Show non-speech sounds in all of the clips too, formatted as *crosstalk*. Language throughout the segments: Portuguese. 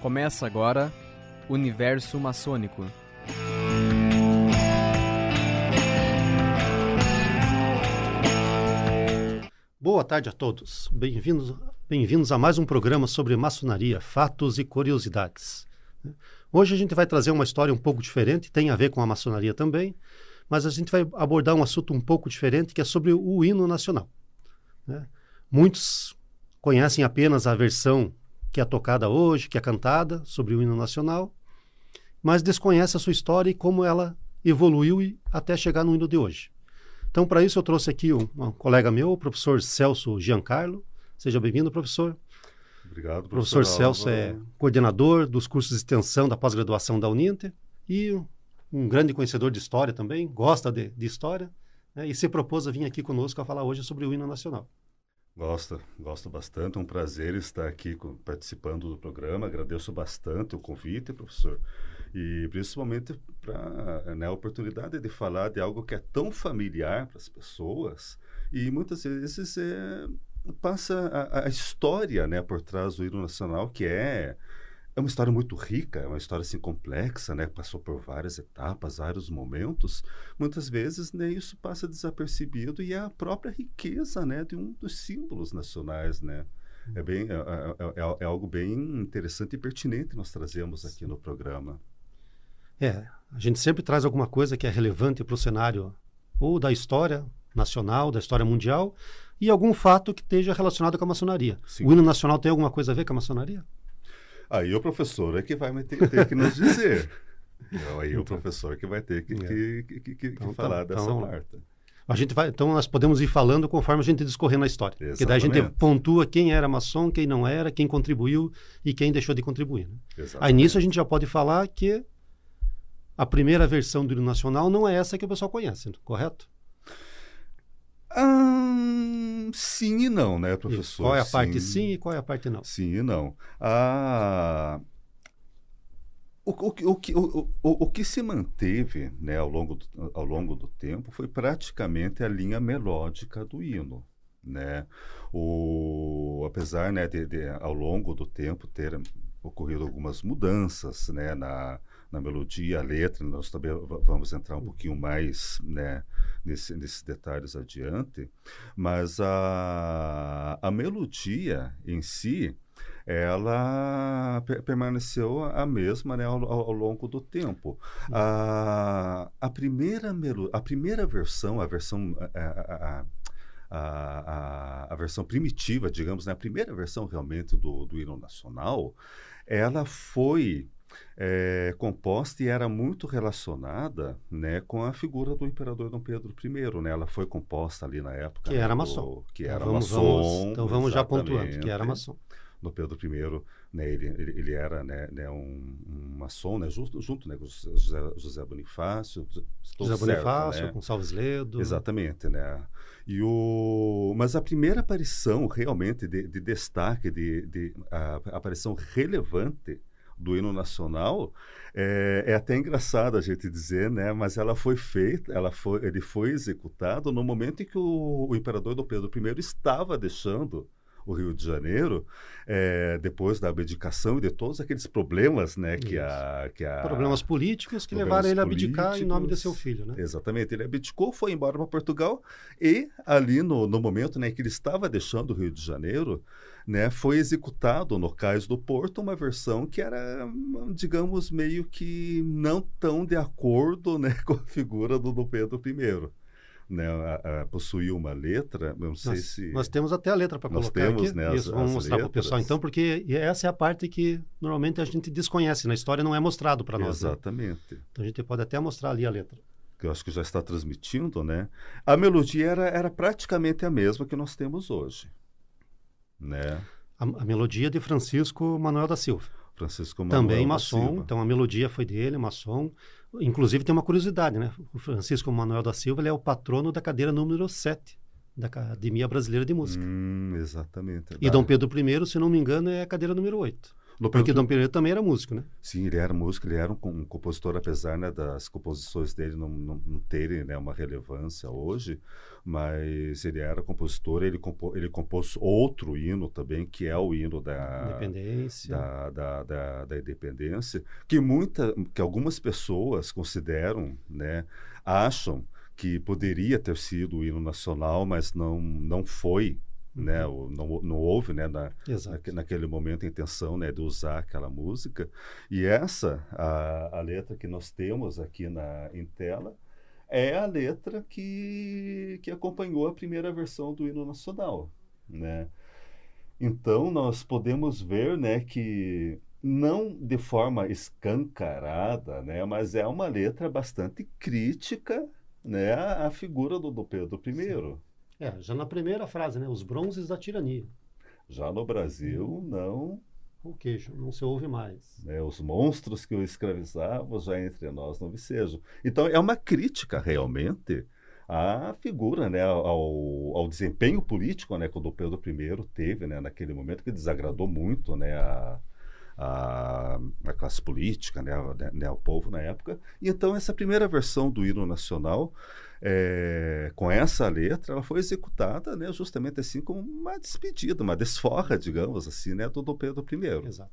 Começa agora Universo Maçônico. Boa tarde a todos. Bem-vindos bem a mais um programa sobre maçonaria, fatos e curiosidades. Hoje a gente vai trazer uma história um pouco diferente, tem a ver com a maçonaria também, mas a gente vai abordar um assunto um pouco diferente, que é sobre o hino nacional. Né? Muitos conhecem apenas a versão que é tocada hoje, que é cantada sobre o hino nacional, mas desconhecem a sua história e como ela evoluiu até chegar no hino de hoje. Então, para isso, eu trouxe aqui um, um, colega meu, o professor Celso Giancarlo. Seja bem-vindo, professor. Obrigado, professor. O professor Celso é coordenador dos cursos de extensão da pós-graduação da Uninter e um grande conhecedor de história também, gosta de, de história, né, e se propôs a vir aqui conosco a falar hoje sobre o hino nacional. Gosto, gosto bastante. Um prazer estar aqui participando do programa. Agradeço bastante o convite, professor. E principalmente para né, a oportunidade de falar de algo que é tão familiar para as pessoas e muitas vezes é, passa a, a, história né, por trás do hino nacional, que é é uma história muito rica, é uma história assim complexa, né? Passou por várias etapas, vários momentos. Muitas vezes né, isso passa desapercebido e é a própria riqueza, né, de um dos símbolos nacionais, né? É bem é, é, é, é algo bem interessante e pertinente que nós trazemos aqui no programa. É, a gente sempre traz alguma coisa que é relevante para o cenário ou da história nacional, da história mundial, e algum fato que esteja relacionado com a maçonaria. Sim. O hino nacional tem alguma coisa a ver com a maçonaria? Aí o professor é que vai ter, ter que nos dizer. *laughs* Então, aí então, o professor que vai ter que, é. que, que, que então, falar então, dessa então, parte. A gente vai, então nós podemos ir falando conforme a gente discorrer na história. Exatamente. Porque daí a gente pontua quem era maçom, quem não era, quem contribuiu e quem deixou de contribuir. Né? Aí nisso a gente já pode falar que a primeira versão do hino nacional não é essa que o pessoal conhece, correto? Hum, sim e não, né, professor? E qual é a sim. parte sim e qual é a parte não? Sim e não. Ah, o, o, o, o, o, que se manteve né, ao, longo do, ao longo do tempo foi praticamente a linha melódica do hino. Né? O, apesar né, de, de, ao longo do tempo ter ocorrido algumas mudanças né, na, na melodia, a letra, nós também vamos entrar um pouquinho mais né, nesse, nesses detalhes adiante, mas a, a melodia em si, ela permaneceu a mesma né, ao, ao, longo do tempo. A, a, primeira melo, a primeira versão, a versão a, a, a, a, versão primitiva, digamos, né, a primeira versão realmente do, do hino nacional, ela foi é, composta e era muito relacionada né, com a figura do imperador Dom Pedro I. Né? Ela foi composta ali na época. Que né, era maçom. Que então era vamos, maçom. Vamos, então vamos já pontuando, que era maçom. Dom Pedro I, né, ele, ele, era né, né, um, um maçom, né, junto, junto né, com José, José Bonifácio. José Bonifácio, né? Gonçalves Ledo. Exatamente, né? E o, mas a primeira aparição realmente de, de destaque, de, de a, a aparição relevante do hino nacional é, é, até engraçado a gente dizer, né? Mas ela foi feita, ela foi, ele foi executado no momento em que o, o imperador Dom Pedro I estava deixando o Rio de Janeiro, é, depois da abdicação e de todos aqueles problemas, né, que a, que a problemas políticos que problemas levaram ele a abdicar em nome de seu filho, né? Exatamente, ele abdicou, foi embora para Portugal e ali no, no momento, né, que ele estava deixando o Rio de Janeiro, né, foi executado no Cais do Porto uma versão que era, digamos, meio que não tão de acordo, né, *laughs* com a figura do Dom Pedro I né, a, a, uma letra, não sei nós, se... Nós temos até a letra para colocar temos, aqui. Né, Isso, as, vamos as mostrar para o pessoal então, porque essa é a parte que normalmente a gente desconhece, na história não é mostrado para nós. Né? Exatamente. Né? Então a gente pode até mostrar ali a letra. Que eu acho que já está transmitindo, né? A melodia era, era praticamente a mesma que nós temos hoje, né? A, a melodia de Francisco Manuel da Silva. Francisco Manuel Também maçom, então a melodia foi dele, maçom. Inclusive tem uma curiosidade, né? O Francisco Manuel da Silva é o patrono da cadeira número 7 da Academia Brasileira de Música. Hum, exatamente. E Dom Pedro I, se não me engano, é a cadeira número 8. Dom Porque Dom Pedro também era músico, né? sim, ele era músico, ele era um, um compositor, apesar né, das composições dele não, não, não terem né, uma relevância hoje, mas ele era compositor, ele, compo, ele compôs outro hino também, que é o hino da, Independência. da, da, da, da independência, que, muita, que algumas pessoas consideram, né, acham que poderia ter sido o hino nacional, mas não, não foi, né, o- não, não houve né, na, naquele momento a intenção né, de usar aquela música. E essa, a, a letra que nós temos aqui na, em tela, é a letra que, que acompanhou a primeira versão do hino nacional. Né? Então, nós podemos ver né, que não de forma escancarada, né, mas é uma letra bastante crítica né, à figura do, do Pedro I. É, já na primeira frase, né? Os bronzes da tirania. Já no Brasil, não O queijo, não se ouve mais. né, os monstros que o escravizavam já entre nós não vicejam. Então é uma crítica realmente à figura, né, ao, ao desempenho político, né, que o Dom Pedro I teve, né, naquele momento que desagradou muito, né, a, a, a classe política, né, a- né, ao povo na época. E então essa primeira versão do hino nacional é, com essa letra, ela foi executada, né, justamente assim como uma despedida, uma desforra, digamos assim, né, do Dom Pedro I. Exato.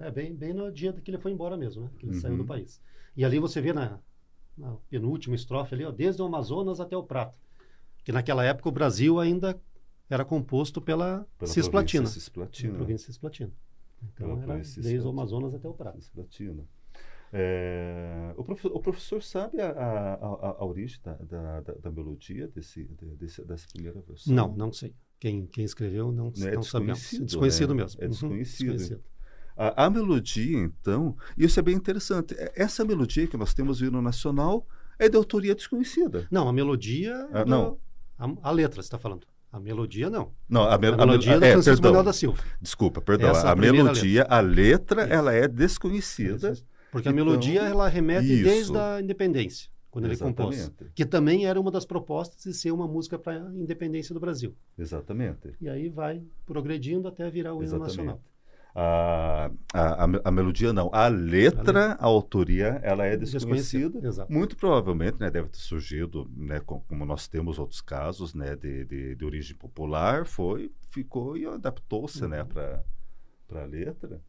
É bem, bem no dia que ele foi embora mesmo, né? Que ele Uhum. saiu do país. E ali você vê na, na penúltima estrofe ali, ó, desde o Amazonas até o Prata. Que naquela época o Brasil ainda era composto pela, Pela Cisplatina. província Cisplatina. Província Cisplatina. Então Pela era desde o. Amazonas até o Prata. Cisplatina. É, o, profe- o professor sabe a, a, a- a origem da, da, da- melodia desse, de- desse- dessa primeira versão? Não, não sei. Quem, quem escreveu não, Não é não sabemos. desconhecido, Desconhecido né? mesmo. É Uhum, desconhecido. A, a melodia, então, isso é bem interessante. é- Essa melodia que nós temos no nacional é de autoria desconhecida. Não, a melodia. Ah, do- não. A, a letra, você está falando. A melodia, não. Não, a, me- A a melodia mel- é do é, Francisco perdão. Manuel da Silva. Desculpa, perdão. Essa é a a melodia, a letra, Isso. ela é desconhecida. Isso. Porque a Então, melodia ela remete isso. desde a independência, quando ele compôs. Exatamente. Que também era uma das propostas de ser uma música para a independência do Brasil. Exatamente. E aí vai progredindo até virar o hino Exatamente. nacional. A, a, a, a melodia não, a letra, a autoria, ela é Desconhecida. Muito provavelmente, né, deve ter surgido, né, com- como nós temos outros casos, né, de, de, de origem popular, foi, ficou e adaptou-se, né, Uhum. para para a letra.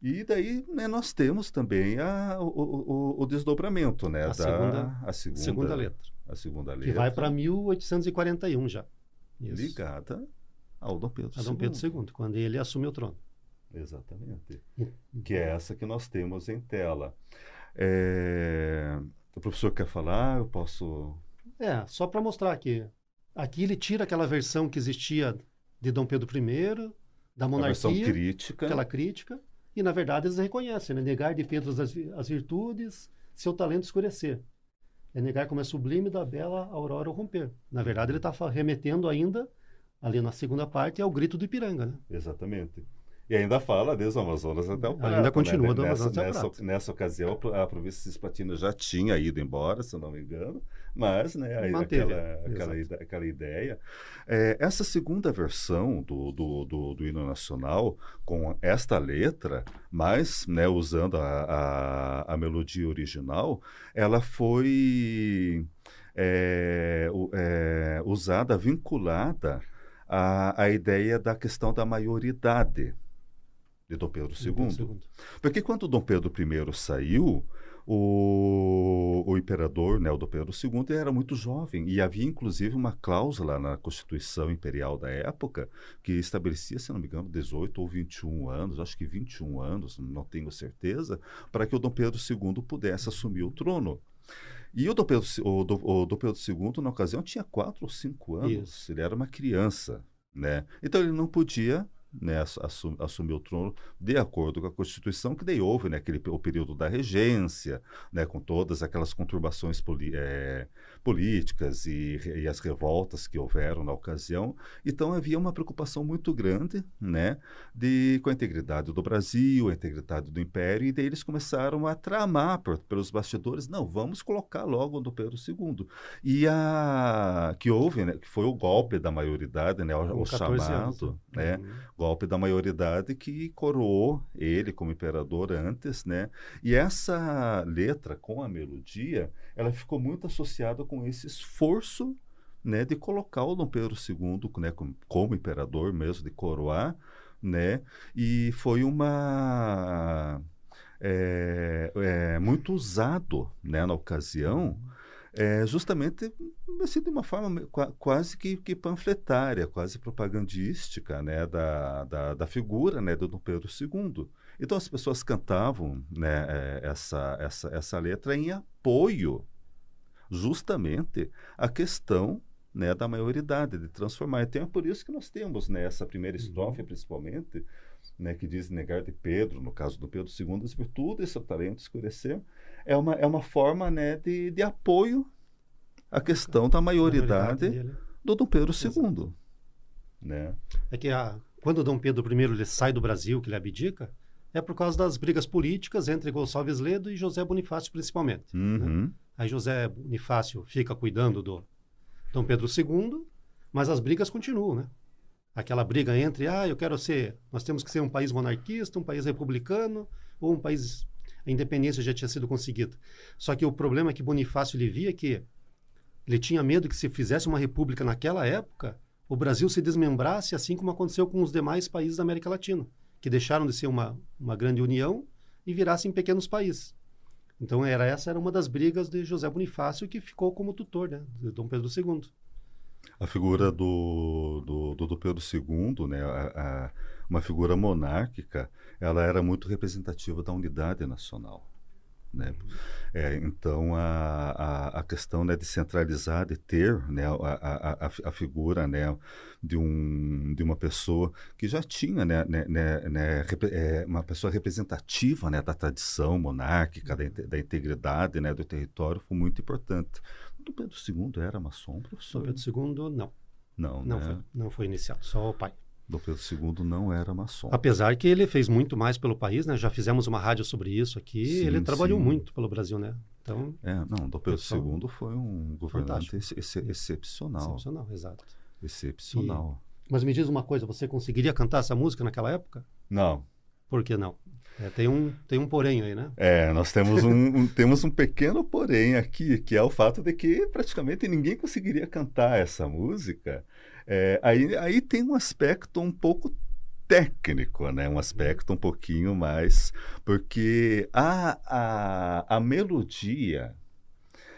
E daí, né, nós temos também a, o, o, o desdobramento, né, A da segunda- a segunda, Segunda letra. a segunda letra, Que vai para 1841 já. Isso. ligada ao Dom Pedro A Dom Pedro II, quando ele assume o trono. Exatamente. Que é essa que nós temos em tela. É, O professor quer falar? Eu posso. É, só para mostrar que aqui ele tira aquela versão que existia de Dom Pedro I, da A versão monarquia, crítica. aquela crítica, e na verdade eles reconhecem, né? Negar de Pedro as, as virtudes, seu talento escurecer. É negar como é sublime da bela aurora romper. Na verdade ele está remetendo ainda, ali na segunda parte, ao grito do Ipiranga, né? Exatamente. E ainda fala desde o Amazonas até o Ainda Prata. continua né? do nessa, Amazonas até o nessa, Prata. nessa ocasião, a pro- a província cisplatina já tinha ido embora, se não me engano, mas né, Manteve, aquela, aquela, exato. ide- aquela ideia. É, essa segunda versão do, do, do, do hino nacional, com esta letra, mas né, usando a, a, a melodia original, ela foi é, é, usada, vinculada à, à ideia da questão da maioridade de Dom Pedro Dom Pedro II. II. Porque quando Dom Pedro I saiu, o, o imperador, né, o Dom Pedro II, era muito jovem e havia inclusive uma cláusula na Constituição Imperial da época que estabelecia, se não me engano, 18 ou 21 anos, acho que 21 anos, não tenho certeza, para que o Dom Pedro II pudesse assumir o trono. E o Dom Pedro, o Dom, o Dom Pedro II, na ocasião, tinha 4 ou 5 anos. Isso. Ele era uma criança, né? Então ele não podia né, assu- assu- assumir o trono de acordo com a Constituição, que daí houve né, aquele, o período da regência, né, com todas aquelas conturbações poli- eh, políticas e, e as revoltas que houveram na ocasião. Então havia uma preocupação muito grande né, de, com a integridade do Brasil, a integridade do Império, e daí eles começaram a tramar por- pelos bastidores, não, vamos colocar logo o Dom Pedro II. E a que houve, né, que foi o golpe da maioridade, né, o, o 14 chamado, anos, né, Uhum. Golpe da maioridade que coroou ele como imperador antes, né? E essa letra com a melodia, ela ficou muito associada com esse esforço, né, de colocar o Dom Pedro II, né, como, como imperador mesmo, de coroar, né? E foi uma é, é, muito usado, né, na ocasião é, justamente assim, de uma forma quase que, que, panfletária, quase propagandística né, da, da, da, figura né, do Dom Pedro II. Então as pessoas cantavam né, é, essa, essa, essa letra em apoio justamente à questão né, da maioridade, de transformar. Então é por isso que nós temos né, essa primeira uhum. estrofe, principalmente, né, que diz negar de Pedro, no caso do Pedro II, as virtudes, seu talento escurecer, é uma, é uma forma né, de, de apoio à questão da maioridade, maioridade do Dom Pedro II. Né? É que a, quando Dom Pedro I ele sai do Brasil, que ele abdica, é por causa das brigas políticas entre Gonçalves Ledo e José Bonifácio, principalmente. Né? Uhum. Né? Aí José Bonifácio fica cuidando do Dom Pedro II, mas as brigas continuam, né? Aquela briga entre, ah, eu quero ser, nós temos que ser um país monarquista, um país republicano, ou um país a independência já tinha sido conseguida. Só que o problema é que Bonifácio ele via que ele tinha medo que se fizesse uma república naquela época, o Brasil se desmembrasse, assim como aconteceu com os demais países da América Latina, que deixaram de ser uma, uma grande união e virassem pequenos países. Então era essa era uma das brigas de José Bonifácio que ficou como tutor, né, de Dom Pedro II. A figura do, do, do, Pedro II, né, a, a, uma figura monárquica, ela era muito representativa da unidade nacional. Né? É, então, a, a, a, questão né, de centralizar, de ter né, a, a, a, figura né, de, um, de uma pessoa que já tinha né, né, né, né é, uma pessoa representativa né, da tradição monárquica, da, da integridade né, do território, foi muito importante. O Pedro II era maçom, professor? O Pedro II, não. Não, não, né? foi, não foi iniciado, só o pai. Dom Pedro II não era maçom. Apesar que ele fez muito mais pelo país, né? Já fizemos uma rádio sobre isso aqui. Sim, ele trabalhou sim. muito pelo Brasil, né? Então, é, não, Dom Pedro II foi um governante ex ex excepcional. Excepcional, exato. Excepcional. E, mas me diz uma coisa, você conseguiria cantar essa música naquela época? Não. Por que não? É, tem, um, tem um porém aí, né? É, nós temos um, um, *laughs* temos um pequeno porém aqui, que é o fato de que praticamente ninguém conseguiria cantar essa música é, aí, aí tem um aspecto um pouco técnico, né? um aspecto um pouquinho mais. Porque a, a, a melodia,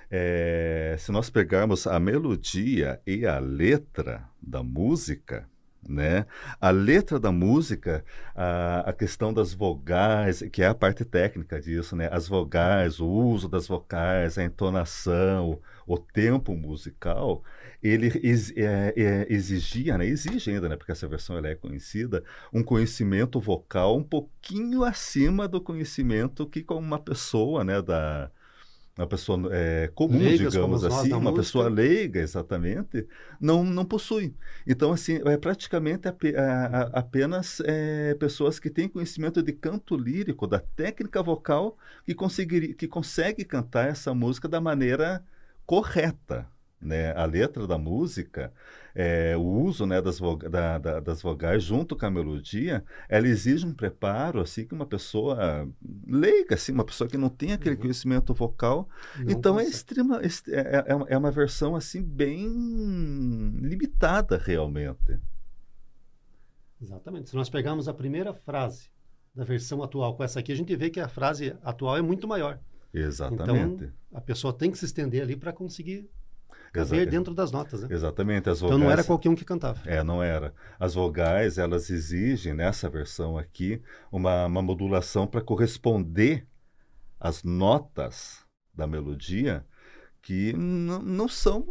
é, se nós pegarmos a melodia e a letra da música, né? A letra da música, a, a questão das vogais, que é a parte técnica disso, né? As vogais, o uso das vocais, a entonação, o tempo musical, ele ex, é, é, exigia, né? exige ainda, né? porque essa versão ela é conhecida, um conhecimento vocal um pouquinho acima do conhecimento que uma pessoa né, da, uma pessoa é, comum, Leigas, digamos assim, uma música. pessoa leiga, exatamente, não, não possui. Então, assim, é praticamente a, a, a, apenas é, pessoas que têm conhecimento de canto lírico, da técnica vocal, que, conseguir, que consegue cantar essa música da maneira correta. Né? A letra da música, é, o uso né, das, da, da, das vogais junto com a melodia, ela exige um preparo assim que uma pessoa leiga, assim, uma pessoa que não tem aquele uhum. conhecimento vocal. Não então é extrema, é, é, é uma versão assim bem limitada realmente. Exatamente. Se nós pegarmos a primeira frase da versão atual com essa aqui, a gente vê que a frase atual é muito maior. Exatamente. Então, a pessoa tem que se estender ali para conseguir caber dentro das notas. Né? Exatamente. As vogais, então não era qualquer um que cantava. É, não era. As vogais, elas exigem, nessa versão aqui, uma, uma modulação para corresponder às notas da melodia que não, não são,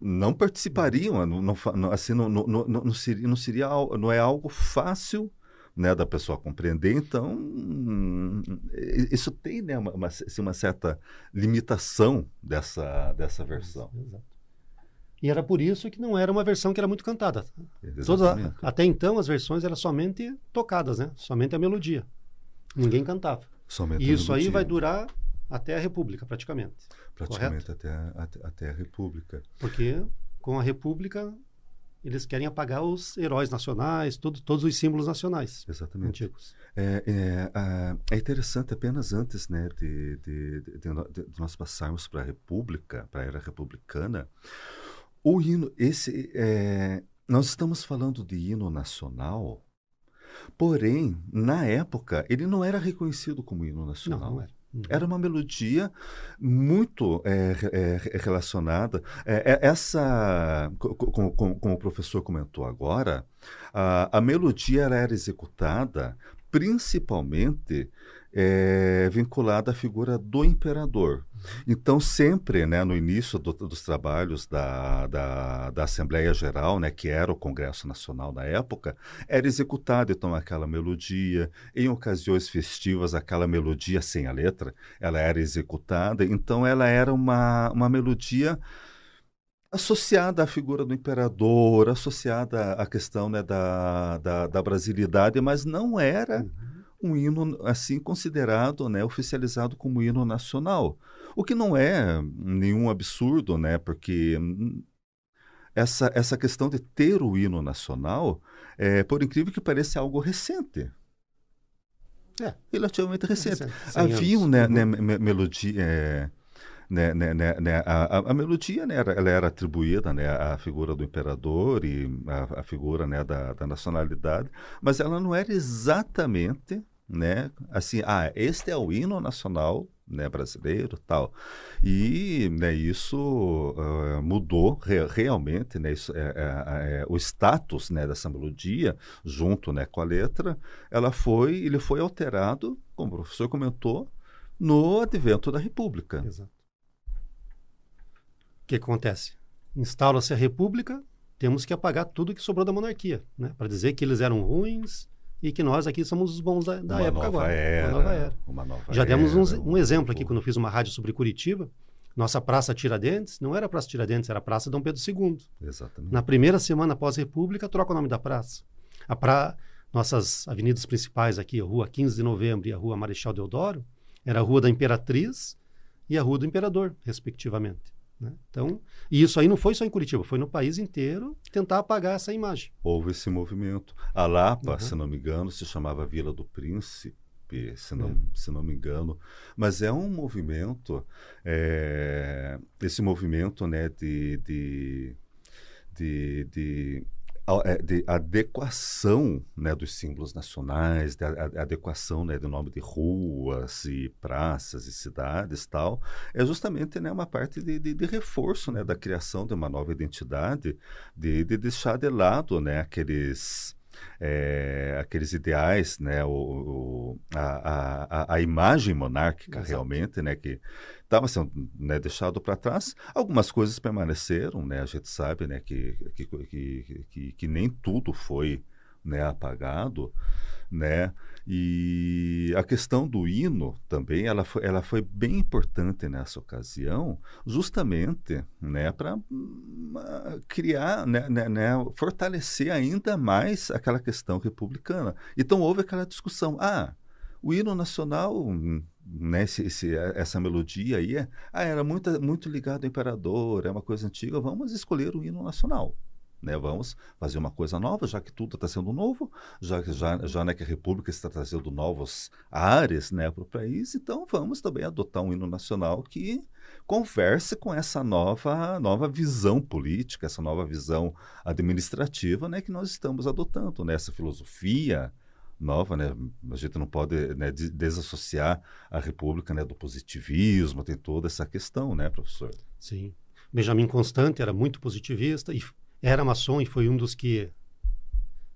não participariam, não, não, assim, não, não, não, não, seria, não seria, não é algo fácil né, da pessoa compreender. Então, isso tem né, uma, uma, assim, uma certa limitação dessa, dessa versão. Exato. E era por isso que não era uma versão que era muito cantada. Toda, até então, as versões eram somente tocadas, né? somente a melodia. Ninguém cantava. Somente e isso aí vai durar até a República, praticamente. Praticamente até até, até a República. Porque com a República eles querem apagar os heróis nacionais, tudo, todos os símbolos nacionais Exatamente. antigos. É, é, é interessante, apenas antes né, de, de, de- de nós passarmos para a República, para a era republicana, o hino, esse, é, nós estamos falando de hino nacional, porém, na época, ele não era reconhecido como hino Não, nacional. não era. Uhum. Era uma melodia muito é, é, re- relacionada. É, essa, co- co- como, como- o professor comentou agora, a, a melodia era executada principalmente é, vinculada à figura do imperador. Então, sempre, né, no início do- dos trabalhos da, da, da Assembleia Geral, né, que era o Congresso Nacional na época, era executada então aquela melodia. Em ocasiões festivas, aquela melodia sem a letra, ela era executada. Então, ela era uma, uma melodia associada à figura do imperador, associada à questão né, da, da, da brasilidade, mas não era Uhum. Um hino assim considerado, né, oficializado como hino nacional. O que não é nenhum absurdo, né, porque essa, essa questão de ter o hino nacional, é, por incrível que pareça, é algo recente. É. Relativamente recente. Recente, 100 Havia né, Uhum. né, me- melodia. é, né, né, né, né, a, a- melodia né, era, ela era atribuída né, à figura do imperador e à, à figura né, da, da nacionalidade, mas ela não era exatamente né, assim, ah, este é o hino nacional né, brasileiro tal. E né, isso ah, mudou re- realmente né, isso, é, é, é, o status né, dessa melodia, junto né, com a letra, ela foi, ele foi alterado, como o professor comentou, no advento da República. Exato. O que acontece? Instala-se a república, temos que apagar tudo que sobrou da monarquia, né? Para dizer que eles eram ruins e que nós aqui somos os bons da, da época agora. Era, Uma nova era. uma nova Já demos um, era, um exemplo aqui quando eu fiz uma rádio sobre Curitiba. Nossa Praça Tiradentes não era Praça Tiradentes, era Praça Dom Pedro II. Exatamente. Na primeira semana após a República, troca o nome da praça. A pra... Nossas avenidas principais aqui, a Rua 15 de Novembro e a Rua Marechal Deodoro, era a Rua da Imperatriz e a Rua do Imperador, respectivamente. Né? Então, e isso aí não foi só em Curitiba, foi no país inteiro tentar apagar essa imagem. Houve esse movimento. A Lapa, Uhum. se não me engano, se chamava Vila do Príncipe, se não, É. se não me engano. Mas é um movimento, é, esse movimento né, de, de, de, de, de adequação né, dos símbolos nacionais, de adequação né, do nome de ruas e praças e cidades tal, é justamente né, uma parte de, de, de reforço né, da criação de uma nova identidade de, de deixar de lado né, aqueles, é, aqueles ideais, né, o, o- a, a, a imagem monárquica Exato. realmente, né, que estava sendo né, deixado para trás. Algumas coisas permaneceram, né, a gente sabe né, que, que, que, que, que nem tudo foi né, apagado, né? E a questão do hino também, ela foi, ela foi bem importante nessa ocasião, justamente, né, para criar, né, né, né, fortalecer ainda mais aquela questão republicana. Então houve aquela discussão, ah, o hino nacional, né, esse, esse- essa melodia aí, é, ah, era muito, muito ligado ao imperador, é uma coisa antiga, vamos escolher o hino nacional. Né, vamos fazer uma coisa nova, já que tudo está sendo novo, já, já, já né, que a República está trazendo novos ares né, para o país, então vamos também adotar um hino nacional que converse com essa nova, nova visão política, essa nova visão administrativa né, que nós estamos adotando, né, essa filosofia nova, né? A gente não pode né, de- desassociar a República né, do positivismo, tem toda essa questão, né, professor? Sim. Benjamin Constant era muito positivista e era maçom e foi um dos que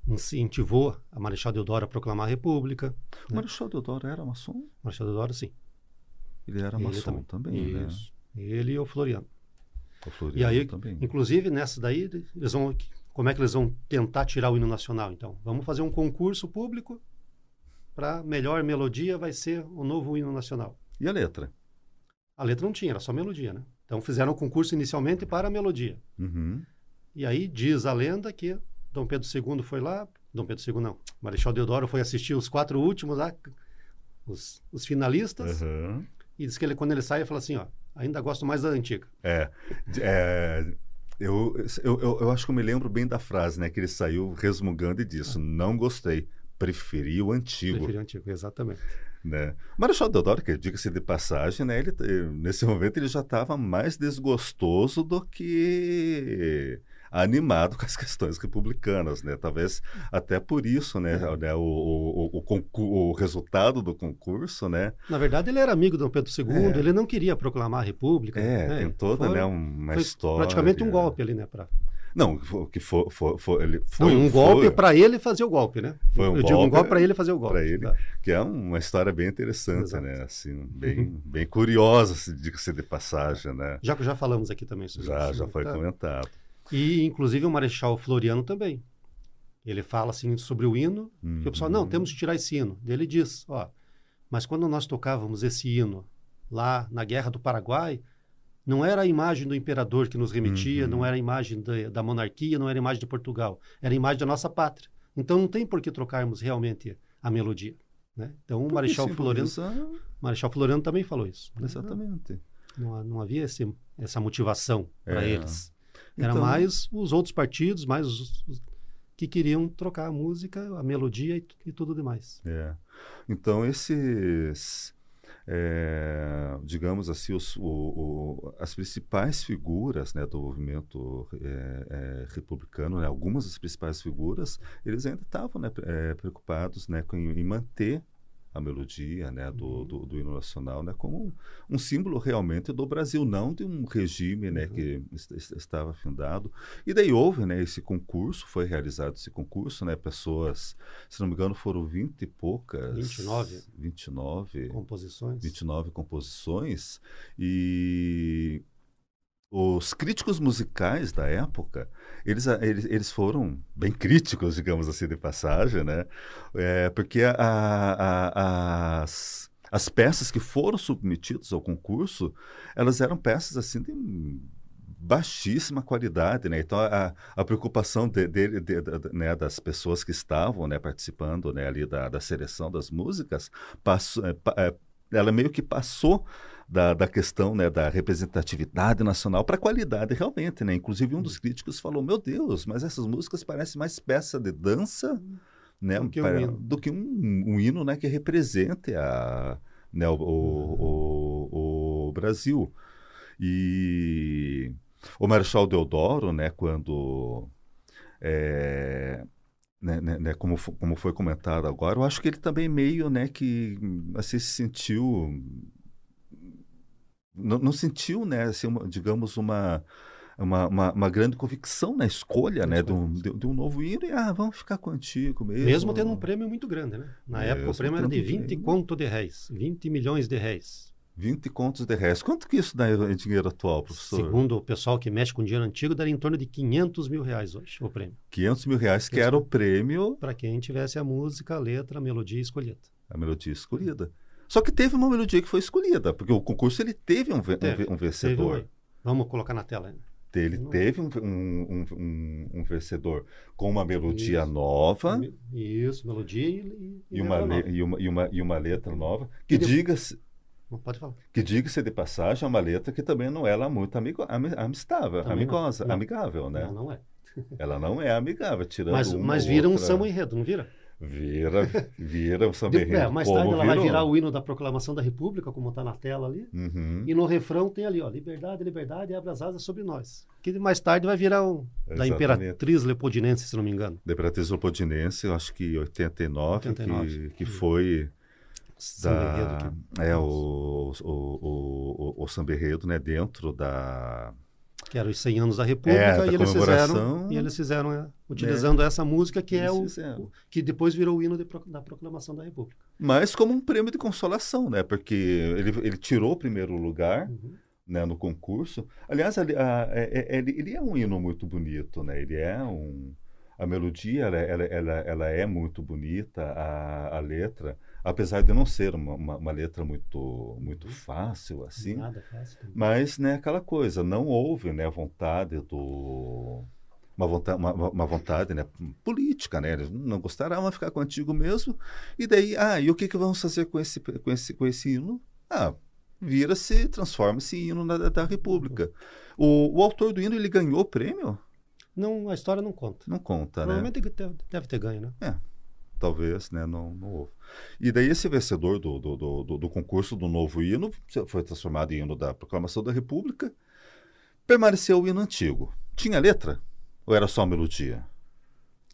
incentivou a Marechal Deodoro a proclamar a República. O Marechal Deodoro era maçom? Marechal Deodoro, sim. Ele era maçom também, né? Isso. Ele e o Floriano. O Floriano E aí, também. inclusive, nessa daí, eles vão. Como é que eles vão tentar tirar o hino nacional? Então, vamos fazer um concurso público para melhor melodia vai ser o novo hino nacional. E a letra? A letra não tinha, era só melodia, né? Então fizeram o concurso inicialmente para a melodia. Uhum. E aí diz a lenda que Dom Pedro II foi lá, Dom Pedro II não, Marechal Deodoro foi assistir os quatro últimos lá, os, os finalistas, Uhum. e diz que ele, quando ele sai, ele fala assim, ó, ainda gosto mais da antiga. É, é, Eu, eu, eu, eu, acho que eu me lembro bem da frase, né? Que ele saiu resmungando e disse: não gostei, preferi o antigo. Preferi o antigo, exatamente. Né? Marechal Deodoro, que diga-se de passagem, né? Ele, nesse momento ele já estava mais desgostoso do que animado com as *laughs* questões republicanas, né? Talvez até por isso, né? É. né? O, o, o, o, resultado do concurso, né? Na verdade, ele era amigo de Dom Pedro II, é. ele não queria proclamar a República. É, né? tem toda né, uma história. Praticamente um golpe ali, né? Pra... Não, que foi, foi, foi, ele foi não, um golpe para ele fazer o golpe, né? Foi um Eu golpe, digo um golpe para ele fazer o golpe. Para ele, tá. que é uma história bem interessante, Exato. né? Assim, bem, bem curiosa, diga-se de passagem, né? Já que já falamos aqui também sobre já, isso. Já, foi tá. comentado. E, inclusive, o Marechal Floriano também. Ele fala assim sobre o hino, uhum. que o pessoal, não, uhum. temos que tirar esse hino. Ele diz, ó, mas quando nós tocávamos esse hino lá na Guerra do Paraguai, não era a imagem do imperador que nos remetia, uhum. não era a imagem da, da, monarquia, não era a imagem de Portugal, era a imagem da nossa pátria. Então não tem por que trocarmos realmente a melodia. Né? Então o Marechal Floriano, Marechal Floriano também falou isso. Né? Exatamente. Não, não havia esse, essa motivação para é. eles. Era então... mais os outros partidos, mais os, os, que queriam trocar a música, a melodia e, e tudo demais. É. Então, esses, é, digamos assim, os, o, o, as principais figuras né, do movimento é, é, republicano, né, algumas das principais figuras, eles ainda estavam né, é, preocupados né, com, em manter a melodia né, do, uhum. do, do, hino nacional né, como um, um, símbolo realmente do Brasil, não de um regime né, uhum. que est estava findado. E daí houve né, esse concurso, foi realizado esse concurso, né, pessoas, se não me engano, foram 20 e poucas. 29. 29 composições. 29 composições. E os críticos musicais da época, eles, eles, eles foram bem críticos, digamos assim, de passagem, né? É, porque a, a, as, as peças que foram submetidas ao concurso, elas eram peças assim de baixíssima qualidade, né? Então a, a preocupação de, de, de, de, né, das pessoas que estavam né, participando né, ali da, da seleção das músicas, passou, é, é, ela meio que passou da, da questão né, da representatividade nacional para a qualidade, realmente. Né? Inclusive, um dos críticos falou: Meu Deus, mas essas músicas parecem mais peça de dança né, do que, para, um, hino. Do que um, um, hino né, que represente a, né, o, o, o, o Brasil. E o Marechal Deodoro, né, quando. É, né, né, né, como, como foi comentado agora, eu acho que ele também meio né, que assim, se sentiu não, não sentiu, né, assim, uma, digamos, uma, uma, uma, uma, grande convicção na escolha né, de, um, de, de, um novo hino e ah, vamos ficar contigo mesmo. Mesmo tendo um prêmio muito grande, né? Na época o prêmio era de 20 prêmio. conto de réis, 20 milhões de réis. 20 contos de réis. Quanto que isso dá em dinheiro atual, professor? Segundo o pessoal que mexe com dinheiro antigo, daria em torno de 500 mil reais hoje, o prêmio. 500 mil reais, que era o prêmio... Para quem tivesse a música, a letra, a melodia escolhida. A melodia escolhida. Só que teve uma melodia que foi escolhida, porque o concurso ele teve um, teve, um, um vencedor. Teve Vamos colocar na tela. Ele Não. teve um, um, um, vencedor com uma melodia Isso. nova. Isso, melodia e, e, e, uma, e, uma, e, uma, e uma letra nova. Que diga-se. Pode falar. Que diga-se de passagem, é uma letra que também não é lá muito amigo, amistável, também amigosa, não. amigável, né? Não, não é. Ela não é amigável, tirando Mas, mas vira outra... um samba enredo, não vira? Vira, vira o samba enredo. É, mais tarde ela virou. vai virar o hino da proclamação da República, como está na tela ali. Uhum. E no refrão tem ali, ó, liberdade, liberdade, abre as asas sobre nós. Que mais tarde vai virar um da Imperatriz Leopoldinense, se não me engano. Da Imperatriz Leopoldinense, eu acho que 89, 89. que, que foi da, é o, o, o, o, o samba enredo, né, dentro da que era os 100 anos da República, é, e, eles fizeram, e eles fizeram, é, utilizando é, essa música que é o, o, que depois virou o hino de, da proclamação da República. Mas como um prêmio de consolação, né? Porque ele, ele tirou o primeiro lugar uhum. né, no concurso. Aliás, ele, a, a, ele, ele é um hino muito bonito, né? Ele é um a melodia ela, ela, ela, ela é muito bonita, a, a letra apesar de não ser uma, uma, uma letra muito muito fácil assim Nada fácil mas né aquela coisa não houve né vontade do uma vontade, uma, uma, vontade né, política, né? Eles não gostaram, vamos ficar contigo mesmo. E daí, ah, e o que, que vamos fazer com esse, com esse, com esse hino? Ah, vira-se, transforma-se em hino da, da República. O, o autor do hino, ele ganhou o prêmio? Não, a história não conta. Não conta, né? Provavelmente deve, deve ter ganho, né? É, talvez, né? Não, não houve. E daí esse vencedor do, do, do, do, concurso do novo hino foi transformado em hino da Proclamação da República. Permaneceu o hino antigo. Tinha letra? Ou era só melodia?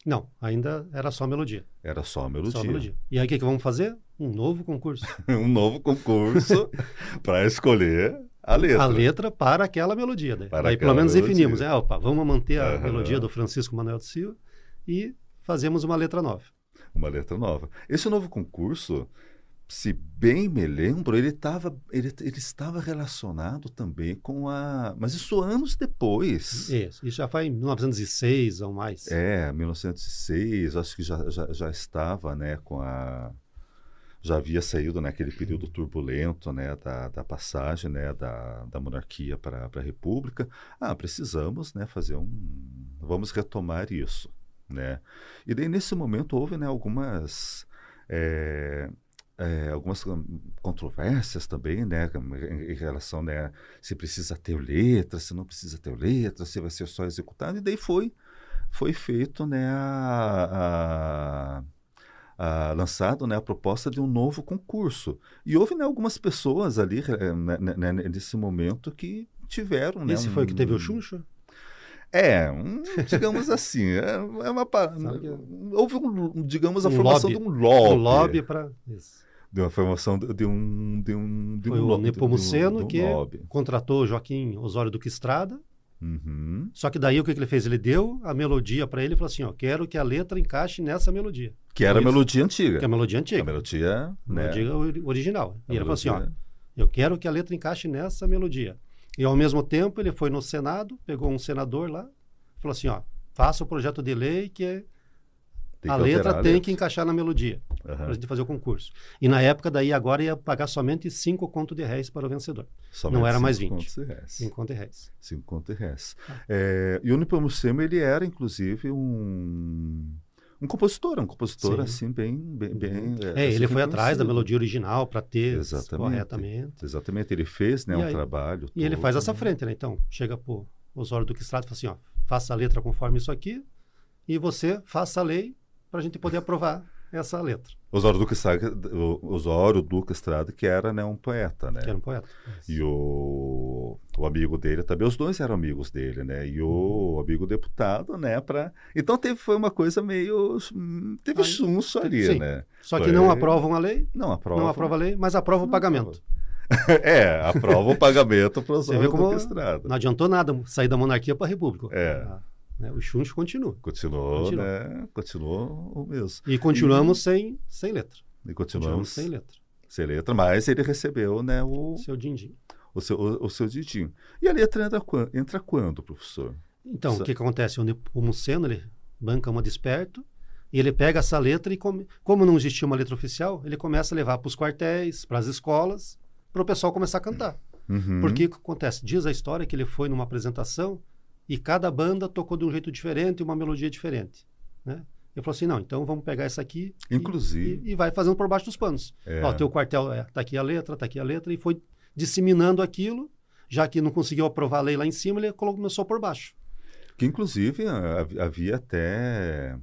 Não, ainda era só melodia. Era só melodia. Só melodia. E aí o que, que vamos fazer? Um novo concurso. *laughs* um novo concurso *laughs* para escolher a letra. A letra para aquela melodia. Daí, daí pelo menos melodia. definimos. É, opa, vamos manter a uhum. melodia do Francisco Manuel de Silva e fazemos uma letra nova. Uma letra nova. Esse novo concurso, se bem me lembro, ele, tava, ele, ele estava relacionado também com a. Mas isso anos depois. Isso, isso já foi em 1906 ou mais. É, 1906, acho que já, já, já estava né, com a já havia saído naquele período turbulento né, da, da passagem né, da, da monarquia para a república. Ah, precisamos né, fazer um. Vamos retomar isso. Né? E daí, nesse momento, houve né, algumas. É, é, algumas controvérsias também, né, em, relação, né, se precisa ter letra, se não precisa ter letra, se vai ser só executado, e daí foi, foi feito, né, a ah, lançado né, a proposta de um novo concurso. E houve né, algumas pessoas ali eh, né, né, né, nesse momento que tiveram. Né, Esse foi o que teve o Xuxa? É, um, digamos assim, é, é uma houve um, digamos a um formação lobby. de um lobby. Um lobby para isso. De uma formação de um de um de Foi um o Nepomuceno um, um que contratou Joaquim Osório Duque Estrada Uhum. Só que daí o que, que ele fez? Ele deu a melodia para ele e falou assim: ó, quero que a letra encaixe nessa melodia. Que era a melodia antiga. Que é a melodia antiga. A melodia, né? melodia original. A e ele falou assim: ó, eu quero que a letra encaixe nessa melodia. E ao mesmo tempo ele foi no Senado, pegou um senador lá, falou assim: ó, faça o projeto de lei que é tem a letra a tem letra. que encaixar na melodia uhum. para a gente fazer o concurso. E na época, daí agora ia pagar somente 5 contos de réis para o vencedor. Somente Não era mais 20. 5 contos de réis. 5 contos de réis. Ah. É, e o Nepomucemo, ele era, inclusive, um um compositor, um compositor Sim. assim bem, bem, bem uhum. é, é assim, ele foi atrás da melodia original para ter exatamente, corretamente. Exatamente, ele fez, né, e um aí, trabalho. E todo, ele faz essa né? frente, né? Então chega pro Osório do Estrada e fala assim, ó, faça a letra conforme isso aqui e você faça a lei para a gente poder aprovar essa letra. Osório Duque Estrada, Osório Duque Estrada, que era né, um poeta, né? Que era um poeta. E o, o amigo dele também, os dois eram amigos dele, né? E o uhum. amigo deputado, né? Pra... Então teve, foi uma coisa meio. Teve Aí, ali, sim. né? Só que foi... não aprovam a lei. Não aprovam. Não aprova a lei, mas aprova *laughs* o pagamento. é, aprova o pagamento para o Osório Duque Estrada. Não adiantou nada sair da monarquia para a república. É. Ah. Né? O chuncho continua. Continuou, continua. né? Continuou o mesmo. E continuamos e... sem, sem letra. E continuamos, continuamos sem letra. Sem letra, mas ele recebeu né, o seu din-din. O seu, o, o seu din-din. E a letra entra, entra quando, professor? Então, o que, que acontece? O Nepomuceno, ele banca uma desperto, e ele pega essa letra e, come, como não existia uma letra oficial, ele começa a levar para os quartéis, para as escolas, para o pessoal começar a cantar. Uhum. Porque o que acontece? Diz a história que ele foi numa apresentação e cada banda tocou de um jeito diferente, uma melodia diferente, né? Eu falei assim, não, então vamos pegar essa aqui Inclusive. E, e, vai fazendo por baixo dos panos. É. Ó, teu quartel, é, tá aqui a letra, tá aqui a letra, e foi disseminando aquilo, já que não conseguiu aprovar a lei lá em cima, ele começou por baixo. Que inclusive havia até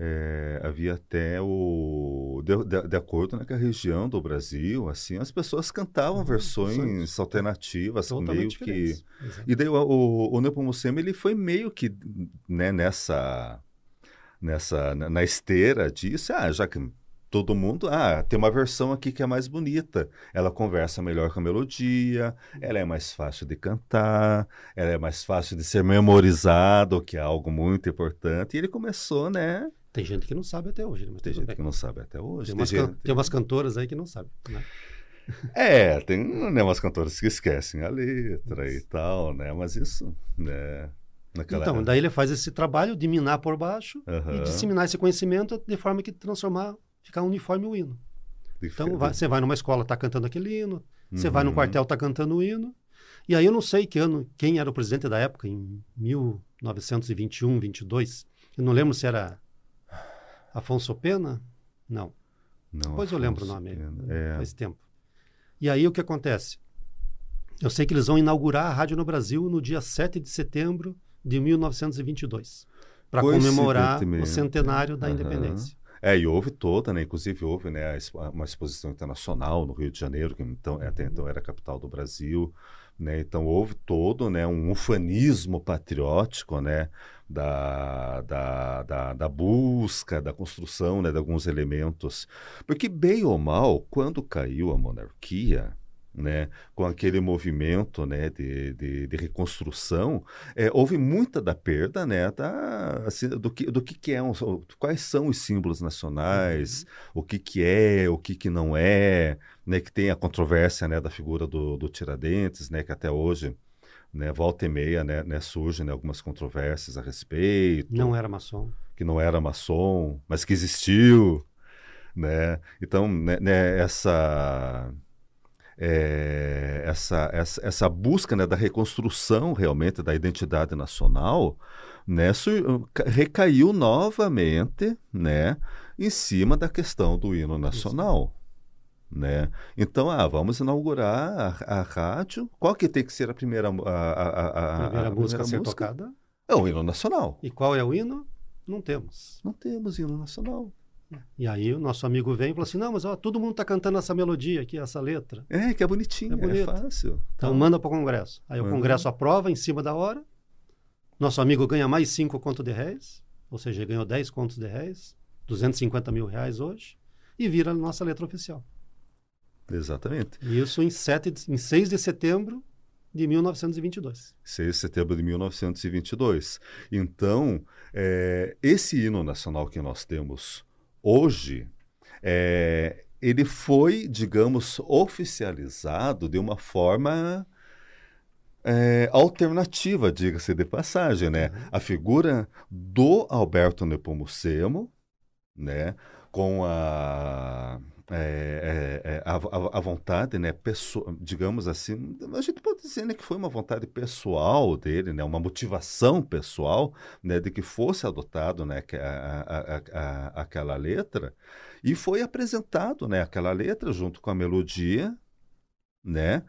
é, havia até o de, de, de, acordo né, com a região do Brasil, assim, as pessoas cantavam uhum, versões alternativas, meio que Exato. e daí o, o, o Nepomucemo ele foi meio que né, nessa nessa na esteira disso, ah, já que todo mundo, ah, tem uma versão aqui que é mais bonita. Ela conversa melhor com a melodia, ela é mais fácil de cantar, ela é mais fácil de ser memorizado, que é algo muito importante. E ele começou, né, tem gente que não sabe até hoje, né? Mas tem gente bem. que não sabe até hoje. Tem, tem umas, gente... tem umas cantoras aí que não sabem. Né? *laughs* É, tem né, umas cantoras que esquecem a letra isso. e tal, né? Mas isso, né? Naquela então, daí ele faz esse trabalho de minar por baixo uhum. e disseminar esse conhecimento de forma que transformar, ficar uniforme o hino. Então, vai, você vai numa escola, tá cantando aquele hino, você uhum. vai no quartel, tá cantando o hino. E aí eu não sei que ano, quem era o presidente da época, em 1921, 22. Eu não lembro se era Afonso Pena? Não. Não Depois eu lembro o nome, é. faz tempo. E aí o que acontece? Eu sei que eles vão inaugurar a rádio no Brasil no dia 7 de setembro de 1922, para comemorar o centenário da uhum. independência. É, e houve toda, né? Inclusive houve né, uma exposição internacional no Rio de Janeiro, que então, até uhum. então era a capital do Brasil. Né? Então houve todo né, um ufanismo patriótico né, da, da, da, da, busca, da construção né, de alguns elementos. Porque, bem ou mal, quando caiu a monarquia, né, com aquele movimento né, de, de, de reconstrução, é, houve muita da perda né, da, assim, do, que, do que, que é, um, quais são os símbolos nacionais, uhum. o que, que é, o que, que não é, né, que tem a controvérsia né, da figura do, do Tiradentes, né, que até hoje né, volta e meia né, né, surgem né, algumas controvérsias a respeito. Não era maçom. Que não era maçom, mas que existiu. Né? Então, né, né essa é, essa, essa, essa busca né, da reconstrução realmente da identidade nacional né, recaiu novamente né, em cima da questão do hino nacional. Né? Então, ah, vamos inaugurar a, a, rádio. Qual que tem que ser a primeira, a, a, a primeira música a ser música? tocada? É o hino nacional. E qual é o hino? Não temos. Não temos hino nacional. E aí o nosso amigo vem e fala assim, não, mas ó, todo mundo está cantando essa melodia aqui, essa letra. É, que é bonitinho, é, é fácil. Então tá. manda para o Congresso. Aí uhum. o Congresso aprova em cima da hora. Nosso amigo ganha mais cinco contos de réis, ou seja, ganhou 10 contos de réis, 250 mil reais hoje, e vira a nossa letra oficial. Exatamente. Isso em, 7, em 6 de setembro de 1922. 6 de setembro de 1922. Então, é, esse hino nacional que nós temos hoje, é, ele foi, digamos, oficializado de uma forma é, alternativa, diga-se de passagem, né? Uhum. A figura do Alberto Nepomucemo, né? Com a é, é, é a, a, vontade, né, pessoa, digamos assim, a gente pode dizer né, que foi uma vontade pessoal dele, né, uma motivação pessoal, né, de que fosse adotado, né, a, a, aquela letra e foi apresentado, né, aquela letra junto com a melodia, né,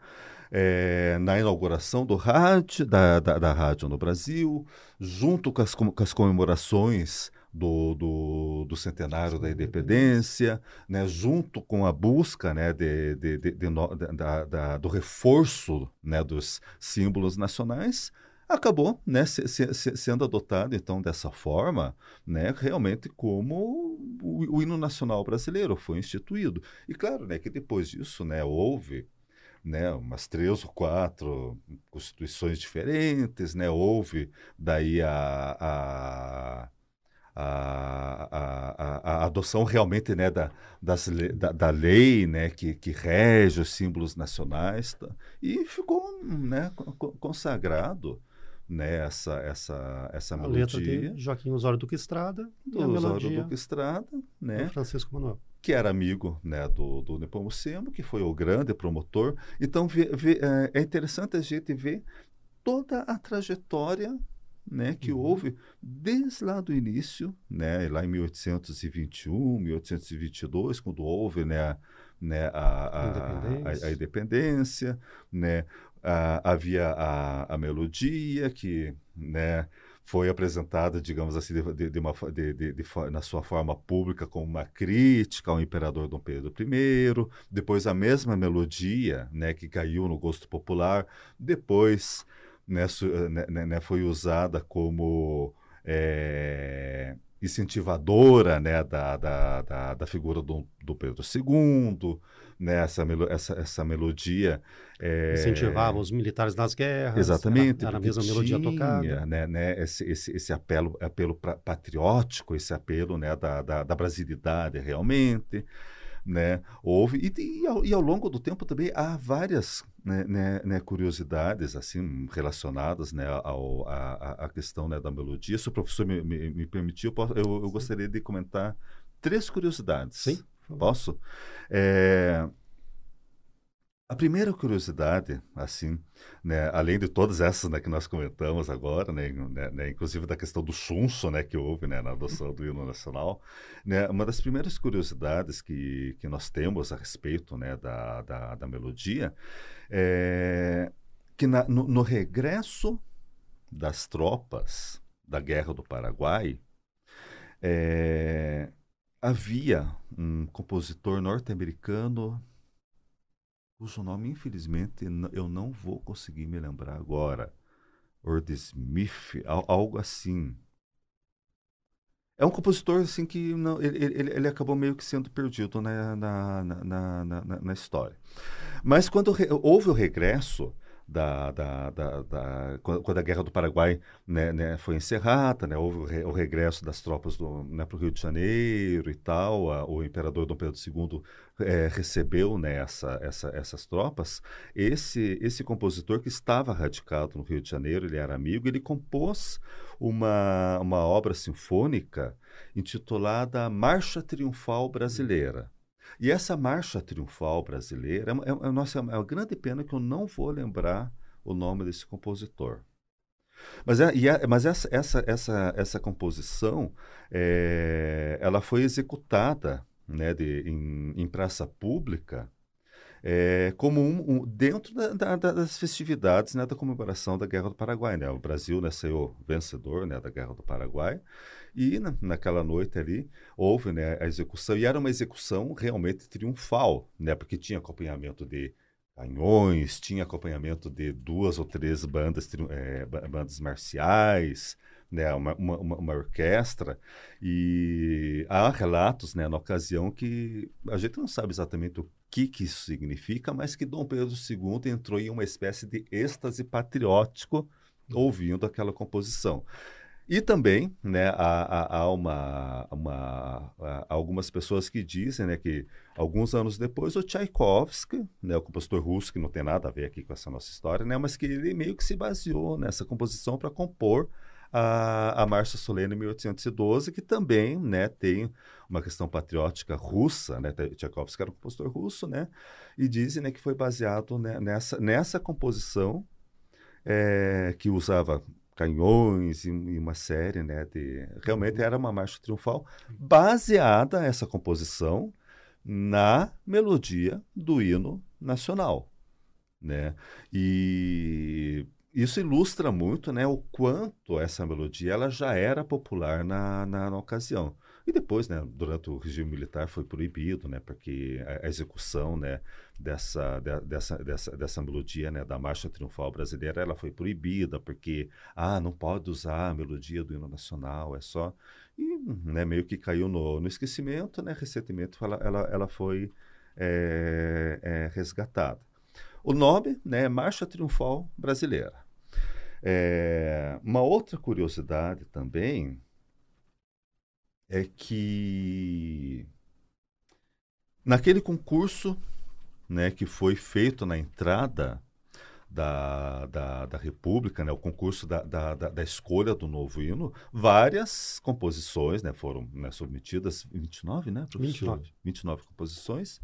é, na inauguração do rádio, da, da, da rádio no Brasil, junto com as, com as comemorações do, do, do centenário da independência, né, junto com a busca né, de, de, de, de da, da, do reforço né, dos símbolos nacionais, acabou né, se, se, sendo adotado então dessa forma, né, realmente como o, o, hino nacional brasileiro foi instituído. E claro, né, que depois disso, né, houve né, umas três ou quatro constituições diferentes, né, houve daí a, a a, a, a, adoção realmente né, da, das, da, da, lei né, que, que rege os símbolos nacionais tá? e ficou né, consagrado né, essa, essa, essa a melodia. Letra de Joaquim Osório Duque Estrada do e a melodia Duque Estrada, né, Francisco Manuel. Que era amigo né, do, do Nepomucemo, que foi o grande promotor. Então, vê, vê, é, é interessante a gente ver toda a trajetória né, que uhum. houve desde lá do início, né, lá em 1821, 1822, quando houve né, a, né, a, a, independência. a, independência, né, havia a, a melodia que né, foi apresentada, digamos assim, de, de uma, de, de, na sua forma pública como uma crítica ao imperador Dom Pedro I. Depois a mesma melodia, né, que caiu no gosto popular. Depois né, eh, né, né, né, foi usada como é, incentivadora né, da, da, da, da, figura do, do Pedro II, né, essa, melo, essa, essa melodia. É, Incentivava os militares nas guerras. Exatamente. Era, era a mesma melodia tinha, tocada. Né, né, esse, esse, esse apelo, apelo patriótico, esse apelo né, da, da, da brasilidade realmente né? Houve e, e, ao, e, ao, longo do tempo também há várias né, né, né, curiosidades assim relacionadas né, ao, a, a questão né, da melodia. Se o professor me, me, me permitir, eu, eu, eu, gostaria de comentar três curiosidades. Sim. Posso? É, A primeira curiosidade, assim, né, além de todas essas né, que nós comentamos agora, né, né, né, inclusive da questão do chunço né, que houve na adoção do hino nacional, uma das primeiras curiosidades que, que nós temos a respeito da, da, da melodia é que na, no, no regresso das tropas da Guerra do Paraguai, é, havia um compositor norte-americano cujo nome, infelizmente, eu não vou conseguir me lembrar agora. Ord Smith, algo assim. É um compositor assim que não, ele, ele, ele acabou meio que sendo perdido na, na, na, na, na história. Mas quando houve o regresso da, da, da, da, quando a Guerra do Paraguai né, né, foi encerrada, né, houve o, re, o, regresso das tropas né, para o Rio de Janeiro e tal, a, o imperador Dom Pedro II é, recebeu né, essa, essa, essas tropas, esse, esse compositor que estava radicado no Rio de Janeiro, ele era amigo, ele compôs uma, uma obra sinfônica intitulada Marcha Triunfal Brasileira. E essa marcha triunfal brasileira, é, é, nossa, é uma grande pena que eu não vou lembrar o nome desse compositor. Mas, é, é, mas essa, essa, essa, essa composição, é, ela foi executada né, de, em, em praça pública é, como um, um dentro da, da, das festividades né, da comemoração da Guerra do Paraguai. Né? O Brasil né, saiu vencedor né, da Guerra do Paraguai e na, naquela noite ali houve né, a execução, e era uma execução realmente triunfal, né, porque tinha acompanhamento de canhões, tinha acompanhamento de duas ou três bandas, é, bandas marciais, né, uma, uma, uma, orquestra, e há relatos né, na ocasião que a gente não sabe exatamente o que, que isso significa, mas que Dom Pedro II entrou em uma espécie de êxtase patriótico ouvindo aquela composição. E também, né, há, há uma, uma, há algumas pessoas que dizem né, que alguns anos depois o Tchaikovsky, né, o compositor russo, que não tem nada a ver aqui com essa nossa história, né, mas que ele meio que se baseou nessa composição para compor a, a Marcha Solene 1812, que também né, tem uma questão patriótica russa, né, Tchaikovsky era um compositor russo, né, e dizem né, que foi baseado né, nessa, nessa composição é, que usava canhões e, e, uma série, né? De, realmente uhum. era uma marcha triunfal baseada essa composição na melodia do hino nacional, né? E isso ilustra muito, né, o quanto essa melodia ela já era popular na, na, na ocasião. E depois, né, durante o regime militar foi proibido, né, porque a, a execução, né, dessa, de, dessa, dessa, dessa melodia, né, da marcha triunfal brasileira, ela foi proibida porque, ah, não pode usar a melodia do hino nacional, é só e, né, meio que caiu no, no esquecimento, né, recentemente ela, ela, ela foi é, é, resgatada. O nome, né, é Marcha Triunfal Brasileira. É, uma outra curiosidade também é que naquele concurso né, que foi feito na entrada da, da, da República, né, o concurso da, da, da, escolha do novo hino, várias composições né, foram né, submetidas, 29, né, professor? 29. 29 composições,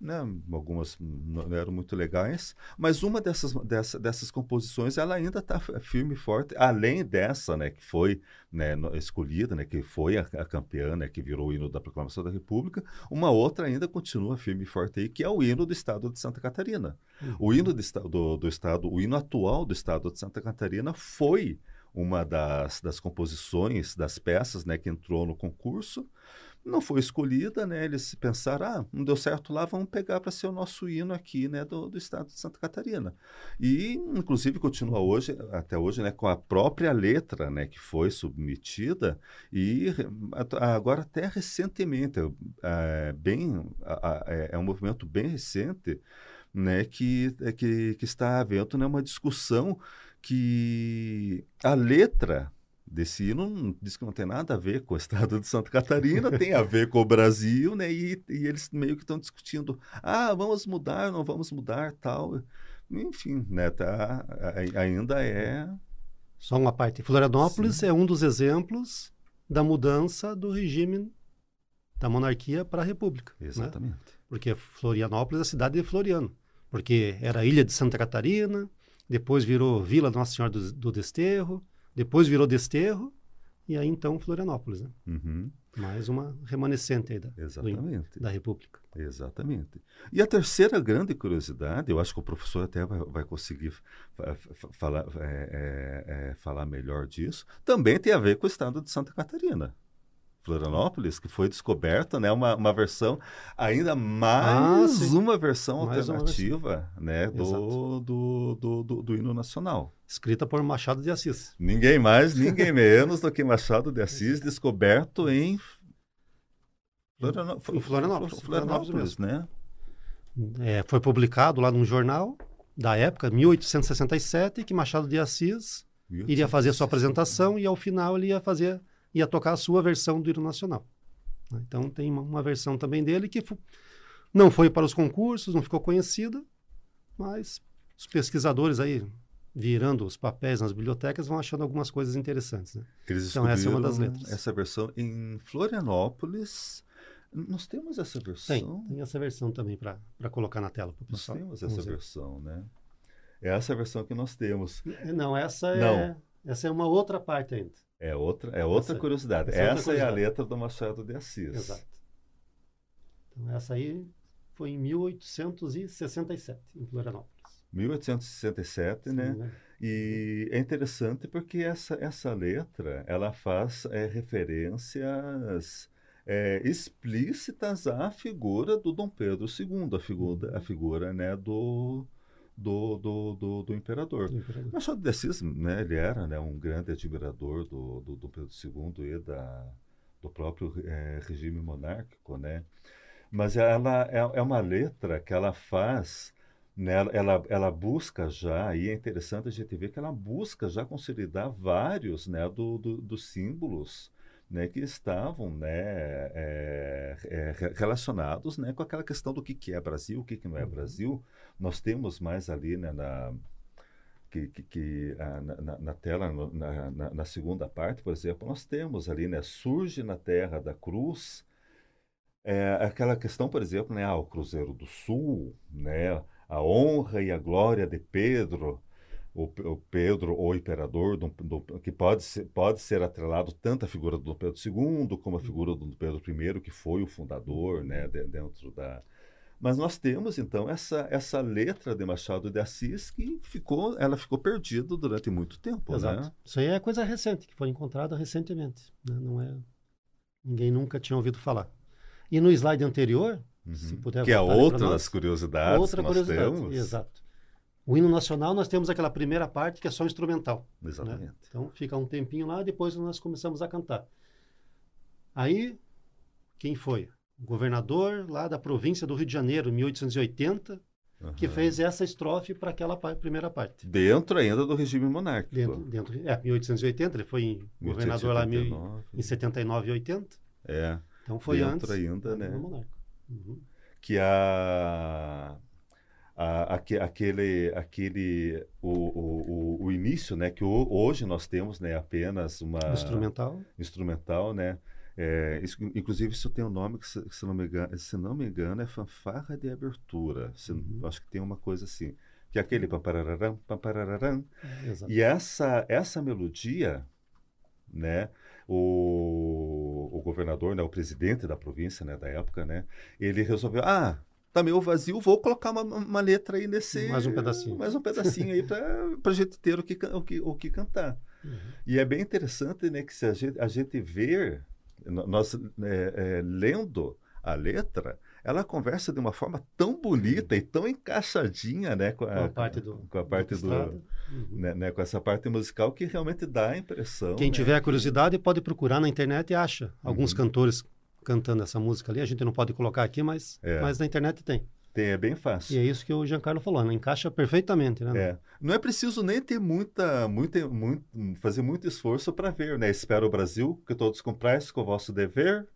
né, algumas não eram muito legais, mas uma dessas, dessa, dessas composições ela ainda está firme e forte, além dessa, né, que foi né, escolhida, né, que foi a, a campeã, né, que virou o hino da Proclamação da República, uma outra ainda continua firme e forte aí, que é o hino do Estado de Santa Catarina. Uhum. O hino do, do, do Estado, o hino atual do Estado de Santa Catarina foi uma das, das composições, das peças, né, que entrou no concurso, não foi escolhida, né? Eles pensaram, ah, não deu certo lá, vamos pegar para ser o nosso hino aqui, né, do, do, estado de Santa Catarina. E, inclusive, continua hoje, até hoje, né, com a própria letra, né, que foi submetida e agora até recentemente, é, bem, é, é um movimento bem recente, né, que, é, que, que está havendo né, uma discussão que a letra desse hino diz que não tem nada a ver com o estado de Santa Catarina, tem a ver com o Brasil, né? E, e eles meio que estão discutindo, ah, vamos mudar, não vamos mudar, tal. Enfim, né? Tá, ainda é... Só uma parte. Florianópolis Sim. é um dos exemplos da mudança do regime da monarquia para a república. Né? Exatamente. Né? Porque Florianópolis é a cidade de Floriano. porque era Ilha de Santa Catarina, depois virou Vila Nossa Senhora do, do Desterro, depois virou Desterro, e aí então Florianópolis, né? Uhum. Mais uma remanescente aí da, do- Exatamente. da República. Exatamente. E a terceira grande curiosidade, eu acho que o professor até vai, vai conseguir fa- fa- falar, é, é, é, falar melhor disso, também tem a ver com o estado de Santa Catarina. Florianópolis, que foi descoberta, né, uma, uma versão, ainda mais Ah, uma versão Mais uma alternativa né, do, do, do, do, do hino nacional. Escrita por Machado de Assis. Ninguém mais, ninguém *laughs* menos do que Machado de Assis, descoberto em Florianó- Em Florianópolis, Florianópolis, né? É, foi publicado lá num jornal da época, 1867, que Machado de Assis iria fazer sua apresentação e ao final ele ia fazer, ia tocar a sua versão do hino nacional. né? Então tem uma, uma versão também dele que não foi para os concursos, não ficou conhecida, mas os pesquisadores aí virando os papéis nas bibliotecas vão achando algumas coisas interessantes. Né? Eles Então, essa é uma das letras. Essa versão em Florianópolis. Nós temos essa versão. Tem, tem essa versão também para colocar na tela para o Nós pessoal. temos Vamos essa ver. versão, né? É essa versão que nós temos. Não, essa é, Não. essa é uma outra parte ainda. É outra, é outra Essa- curiosidade. essa é Essa, outra é a curiosidade. letra do Machado de Assis. Exato. Então, essa aí foi em 1867, em Florianópolis. 1867, Se não né? engano. E é interessante porque essa, essa letra ela faz é, referências é, explícitas à figura do Dom Pedro II, a figura, a figura né, do, do, do, do, do imperador. Do imperador. Machado de Assis, né, ele era né, um grande admirador do, do Dom Pedro II e da, do próprio eh, regime monárquico, né? Mas ela é, é uma letra que ela faz, né, ela, ela, ela busca já, e é interessante a gente ver que ela busca já consolidar vários né, do, do- dos símbolos né, que estavam né, é, é, re- relacionados né, com aquela questão do que, que é Brasil, o que, que não é Uhum. Brasil. Nós temos mais ali né, na, que, que, que, ah, na, na- na tela, na, na, na segunda parte, por exemplo, nós temos ali, né, surge na terra da cruz, é, aquela questão, por exemplo, né, ah, o Cruzeiro do Sul, né, a honra e a glória de Pedro, o, o Pedro, o imperador, do- do- que pode ser, pode ser atrelado tanto à figura do Dom Pedro II como à figura do Dom Pedro I, que foi o fundador, né, de- dentro da... Mas nós temos, então, essa, essa letra de Machado de Assis que ficou, ela ficou perdida durante muito tempo, Exato. né? Isso aí é coisa recente, que foi encontrada recentemente. né? Não é... Ninguém nunca tinha ouvido falar. E no slide anterior, se Uhum. puder Que é outra nós, das curiosidades outra que nós curiosidade. temos. Exato. O hino nacional, nós temos aquela primeira parte que é só instrumental. né? Exatamente. Então fica um tempinho lá, depois nós começamos a cantar. Aí, quem foi? O governador lá da província do Rio de Janeiro, em 1880, que Aham. fez essa estrofe para aquela pa- primeira parte. Dentro ainda do regime monárquico. Dentro, dentro, é, 1880, ele foi governador lá em mil- 1889. em 79 e 80. É, Então foi dentro antes ainda, do né? monarca. Uhum. Que a, a- aque- aquele, aquele o, o, o, o início, né? Que ho- hoje nós temos, né? Apenas uma Instrumental. instrumental, né? É, isso, inclusive isso tem um nome que se, se não me engano, se não me engano é fanfarra de abertura. Se- Uhum. Acho que tem uma coisa assim, que é aquele pamparararam, pamparararam, Exato. E essa, essa melodia, né, o, o governador, né, o presidente da província, né, da época, né, ele resolveu, ah, tá meio vazio, vou colocar uma, uma letra aí nesse... Mais um pedacinho. Mais um pedacinho aí para *laughs* a gente ter o que, o que, o que cantar. Uhum. E é bem interessante, né, que se a gente, a gente ver, nós é, é, lendo a letra, ela conversa de uma forma tão bonita e tão encaixadinha, né, com a, Com a parte do- com a parte do, Estrada. Uhum. né, né, com essa parte musical que realmente dá a impressão. Quem né, tiver curiosidade pode procurar na internet e acha alguns Uhum. cantores cantando essa música ali. A gente não pode colocar aqui, mas, É. mas na internet tem. Tem, é bem E fácil. é isso que o Giancarlo falou, né? encaixa perfeitamente, né? É. Não é preciso nem ter muita, muita, muito, fazer muito esforço para ver, né? Espero o Brasil que todos cumprais com o vosso dever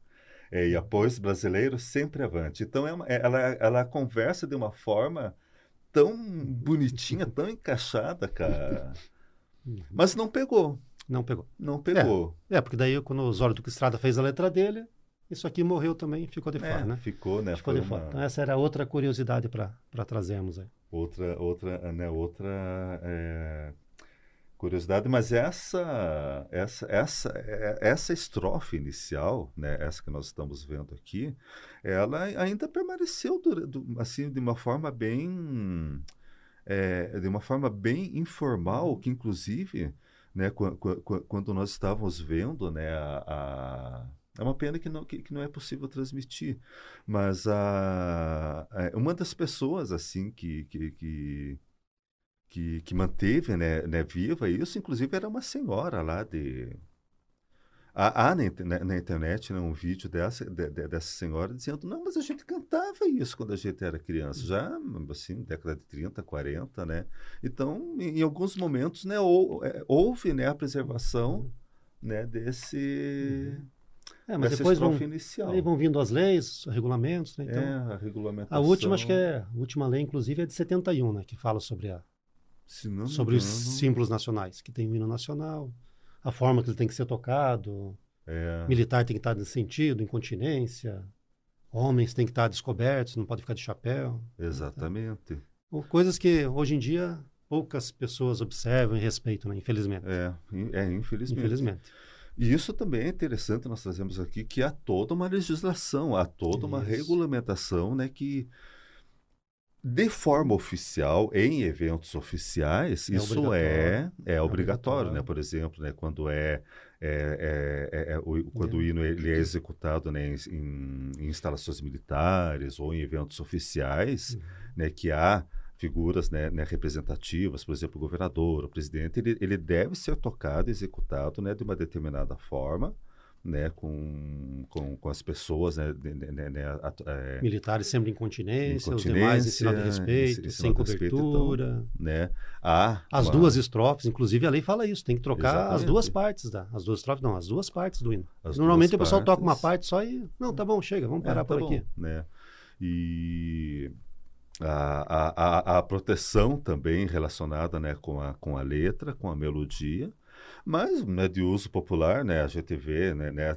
é, e após brasileiro sempre avante. Então é uma- é- ela, ela conversa de uma forma tão bonitinha, tão encaixada, cara. *laughs* Mas não pegou, Não pegou. não pegou. É, porque daí quando o Osório Duque Estrada fez a letra dele, isso aqui morreu também, ficou de É, fora, né? Ficou, né? Ficou Foi de fora. uma- Então, essa era outra curiosidade para trazermos aí. Outra, outra, né, outra é, curiosidade, mas essa, essa, essa, é- essa estrofe inicial, né, essa que nós estamos vendo aqui, ela ainda permaneceu assim de uma forma bem, é, de uma forma bem informal, que inclusive, né, qua- qua- qua- quando nós estávamos vendo, né, a, a- é uma pena que não, que, que não é possível transmitir, mas a, é, uma das pessoas assim que, que, que, que, que manteve né, né, viva isso, inclusive era uma senhora lá de. Há, na, inter- na- internet né, um vídeo dessa, de- de- dessa senhora dizendo: não, mas a gente cantava isso quando a gente era criança, já assim, década de 30, 40, né? Então, em, em alguns momentos, né, é, houve né, a preservação né, desse. É, mas depois vão, inicial. aí vão vindo as leis, os regulamentos, né? Então, é, a regulamentação. a última, acho que é, a última lei, inclusive, é de 71, né? Que fala sobre, a, não sobre os símbolos nacionais, que tem o hino nacional, a forma que ele tem que ser tocado, É, militar tem que estar nesse sentido, incontinência, homens têm que estar descobertos, não pode ficar de chapéu. exatamente. Ou Coisas que, hoje em dia, poucas pessoas observam e respeitam, né? Infelizmente. É, é, infelizmente. Infelizmente. E isso também é interessante, nós trazemos aqui que há toda uma legislação, há toda uma Isso. regulamentação, né, que de forma oficial, em eventos oficiais, É isso obrigatório. é, é obrigatório, obrigatório. né? Por exemplo, né, quando é, é, é- é- é o, quando o hino ele é executado né, em, em- em instalações militares ou em eventos oficiais, Uhum. né, que há figuras né, né, representativas, por exemplo, o governador, o presidente, ele, ele deve ser tocado, executado né, de uma determinada forma, né, com, com, com as pessoas, né, né, é, Militares sempre em incontinência, os demais Incontinência, respeito, em- em sem de respeito, então, cobertura. né, há As uma- duas estrofes, inclusive a lei fala isso, tem que trocar as Exatamente. duas partes da, as duas estrofes, não, as duas partes do hino. as Normalmente o pessoal toca uma partes. parte só e não, tá bom, chega, vamos É, parar tá por bom, aqui. né? E a, a, a, proteção também relacionada né, com, a, com a letra, com a melodia, mas né, de uso popular, né, a gente vê, né, né,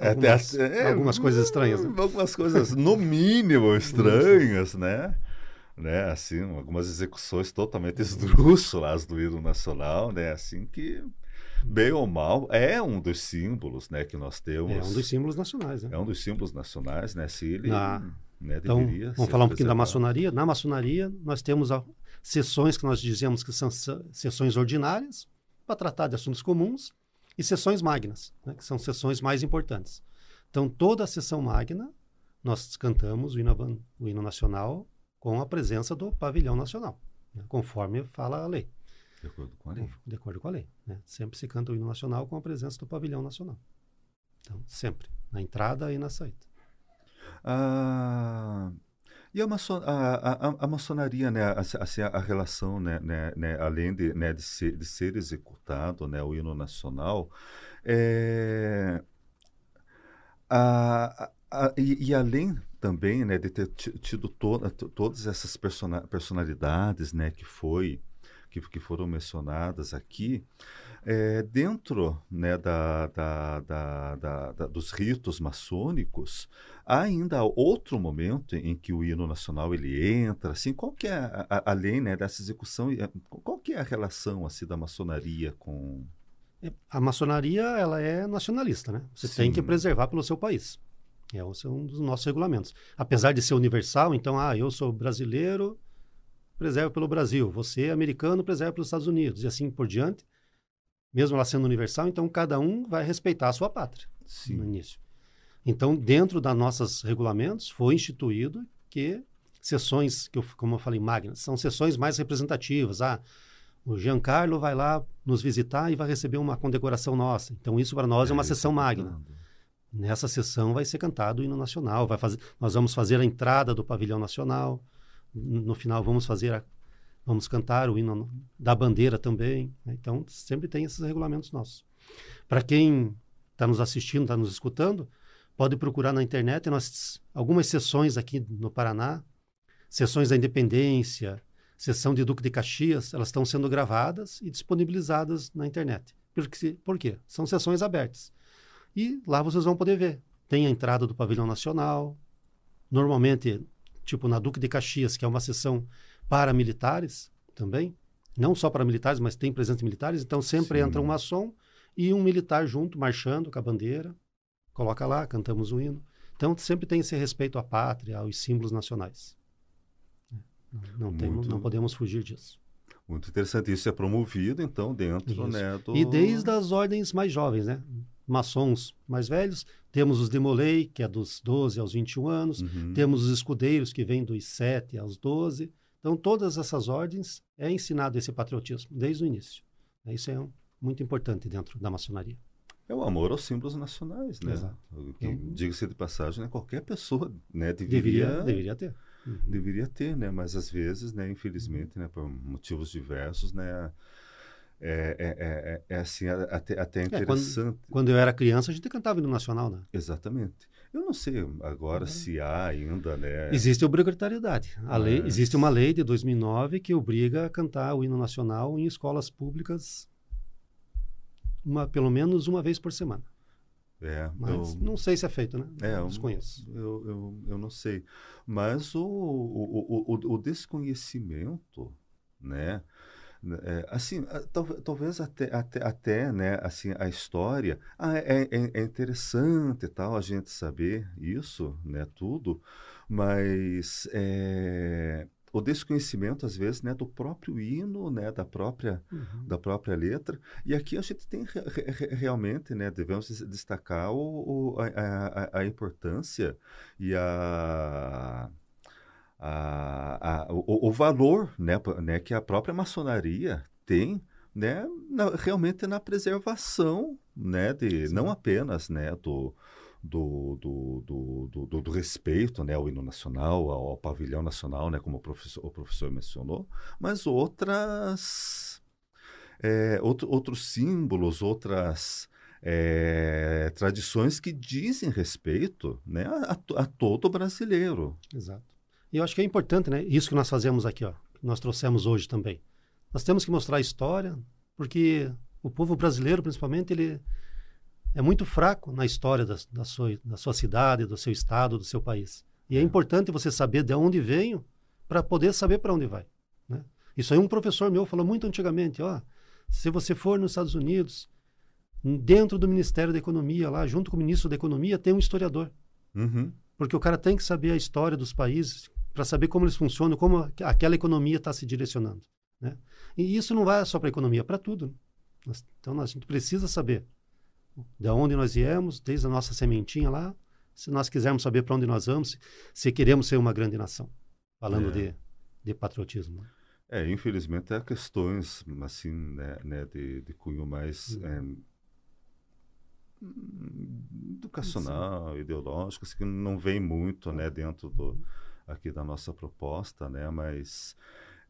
Algumas- algumas coisas estranhas, né? Algumas coisas, no mínimo, *laughs* estranhas, né? né? Assim, algumas execuções totalmente esdrúxulas do hino nacional, né? Assim que, bem ou mal, é um dos símbolos, né, que nós temos. É um dos símbolos nacionais, né? É um dos símbolos nacionais, né? Se ele Ah, né, Então, vamos falar um pouquinho da maçonaria. Na maçonaria, nós temos a- sessões que nós dizemos que são se- sessões ordinárias, para tratar de assuntos comuns, e sessões magnas, né, que são sessões mais importantes. Então, toda a sessão magna, nós cantamos o hino, o hino nacional com a presença do pavilhão nacional, né, conforme fala a lei, De acordo com a lei. de acordo com a lei. né. Sempre se canta o hino nacional com a presença do pavilhão nacional. Então, sempre, na entrada e na saída. Ah, e a, maçon, a, a, a- a maçonaria, né, assim, assim, a relação, né, né, né, além de, né, de, ser, de ser executado, né, o hino nacional, é, a, a- a- e, e além também, né, de ter ti- tido to, to- todas essas persona, personalidades, né, que foi que, que foram mencionadas aqui, é, dentro né, da, da, da, da- dos ritos maçônicos, há ainda outro momento em que o hino nacional ele entra, assim, qual que é, a- a- além né, dessa execução, eh, qual que é a relação assim, da maçonaria com... É, A maçonaria, ela é nacionalista, né? Você tem que Sim. preservar pelo seu país. É esse é um dos nossos regulamentos. Apesar de ser universal, então, ah, eu sou brasileiro, preservo pelo Brasil. Você, americano, preserva pelos Estados Unidos. E assim por diante. Mesmo ela sendo universal, então cada um vai respeitar a sua pátria no Sim, início. Então, dentro dos nossos regulamentos, foi instituído que sessões, que eu, como eu falei, magnas, são sessões mais representativas. Ah, o Giancarlo vai lá nos visitar e vai receber uma condecoração nossa. Então, isso para nós é, uma isso sessão tô magna. Nessa sessão vai ser cantado o hino nacional. Vai fazer, nós vamos fazer a entrada do pavilhão nacional. No final, vamos fazer a, vamos cantar o hino da bandeira também. né? Então, sempre tem esses regulamentos nossos. Para quem está nos assistindo, está nos escutando, pode procurar na internet. Nós algumas sessões aqui no Paraná, sessões da Independência, sessão de Duque de Caxias, elas estão sendo gravadas e disponibilizadas na internet. Por, que- por quê? São sessões abertas. E lá vocês vão poder ver. Tem a entrada do pavilhão nacional. Normalmente, tipo na Duque de Caxias, que é uma sessão para militares também. Não só para militares, mas tem presença militares. Então sempre Sim. entra um maçom e um militar junto, marchando com a bandeira. Coloca lá, cantamos o hino. Então sempre tem esse respeito à pátria, aos símbolos nacionais. Não, Muito- não podemos fugir disso. Muito interessante. Isso é promovido, então, dentro Isso. né, do... E desde as ordens mais jovens, né? Maçons mais velhos, temos os demolei, que é dos 12 aos 21 anos, Uhum. temos os escudeiros, que vêm dos 7 aos 12. Então, todas essas ordens é ensinado esse patriotismo, desde o início. Isso é um- muito importante dentro da maçonaria. É o amor aos símbolos nacionais, né? Exato. Então- Diga-se de passagem, né, qualquer pessoa né, Deveria, deveria, deveria ter. Uhum. deveria ter, né? Mas às vezes, né, infelizmente, né, por motivos diversos, né, é, é, é, é, é assim, até, até quando- interessante. Quando eu era criança, a gente cantava hino nacional, né? Exatamente. Eu não sei agora se há ainda, né? Existe obrigatoriedade. A lei, Existe uma lei de 2009 que obriga a cantar o hino nacional em escolas públicas uma, pelo menos uma vez por semana. É, Mas eu- não sei se é feito, né? É, eu- Desconheço. Eu, eu, eu não sei. Mas o, o, o, o- o desconhecimento, né? É, assim, tal- talvez até, até, até, né, assim, a história, ah, é, é, é interessante e tal a gente saber isso, né, tudo, mas é, o desconhecimento, às vezes, né, do próprio hino, né, da própria, Uhum. da própria letra. E aqui a gente tem re- re- re- realmente, né, devemos des- destacar o, o- a, a- a- a importância e a, a- a- o, o valor né, né, que a própria maçonaria tem né, na- realmente na preservação né, de, Sim. não apenas né, do, do, do, do, do, do- respeito né, ao hino nacional, ao, ao pavilhão nacional, né, como o professor, o professor mencionou, mas outras é, outro- outros símbolos, outras é, tradições que dizem respeito né, a, a todo brasileiro. Exato. E eu acho que é importante, né? Isso que nós fazemos aqui, ó, que nós trouxemos hoje também. Nós temos que mostrar a história, porque o povo brasileiro, principalmente, ele é muito fraco na história da, da, sua, da sua cidade, do seu estado, do seu país. E é, É. importante você saber de onde veio para poder saber para onde vai. Né? Isso aí um professor meu falou muito antigamente, ó, se você for nos Estados Unidos, dentro do Ministério da Economia, lá, junto com o ministro da Economia, tem um historiador. Uhum. Porque o cara tem que saber a história dos países para saber como eles funcionam, como aquela economia está se direcionando. Né? E isso não vai só para a economia, para tudo. né? Nós- então a gente precisa saber de onde nós viemos, desde a nossa sementinha lá, se nós quisermos saber para onde nós vamos, se, se queremos ser uma grande nação. Falando É. de, de patriotismo. né? É, infelizmente há questões assim, né, né, de, de cunho mais Hum. é, educacional, ideológico, assim, que não vem muito, né, dentro do aqui da nossa proposta, né, mas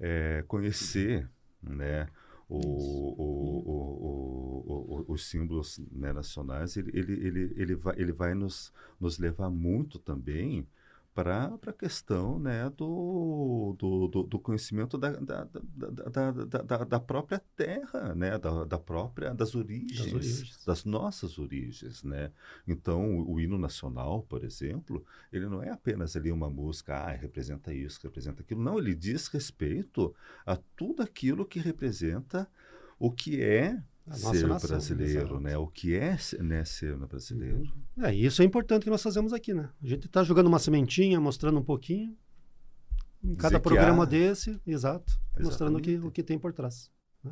é, conhecer, né, o, o, o- os símbolos né, nacionais, ele, ele, ele, ele, vai, ele vai nos, nos levar muito também para a questão né, do, do, do, conhecimento da, da, da, da, da, própria terra, né, da, da própria das origens, origens. das nossas origens, né? Então, o, o hino nacional, por exemplo, ele não é apenas ali uma música, ah, representa isso, representa aquilo. Não, ele diz respeito a tudo aquilo que representa o que é ser nação, brasileiro, exato. né? O que é né, ser brasileiro. É, e isso é importante que nós fazemos aqui, né? A gente está jogando uma sementinha, mostrando um pouquinho. Em cada Dizer programa há- desse, exato, mostrando o que, Exatamente. o que tem por trás. né?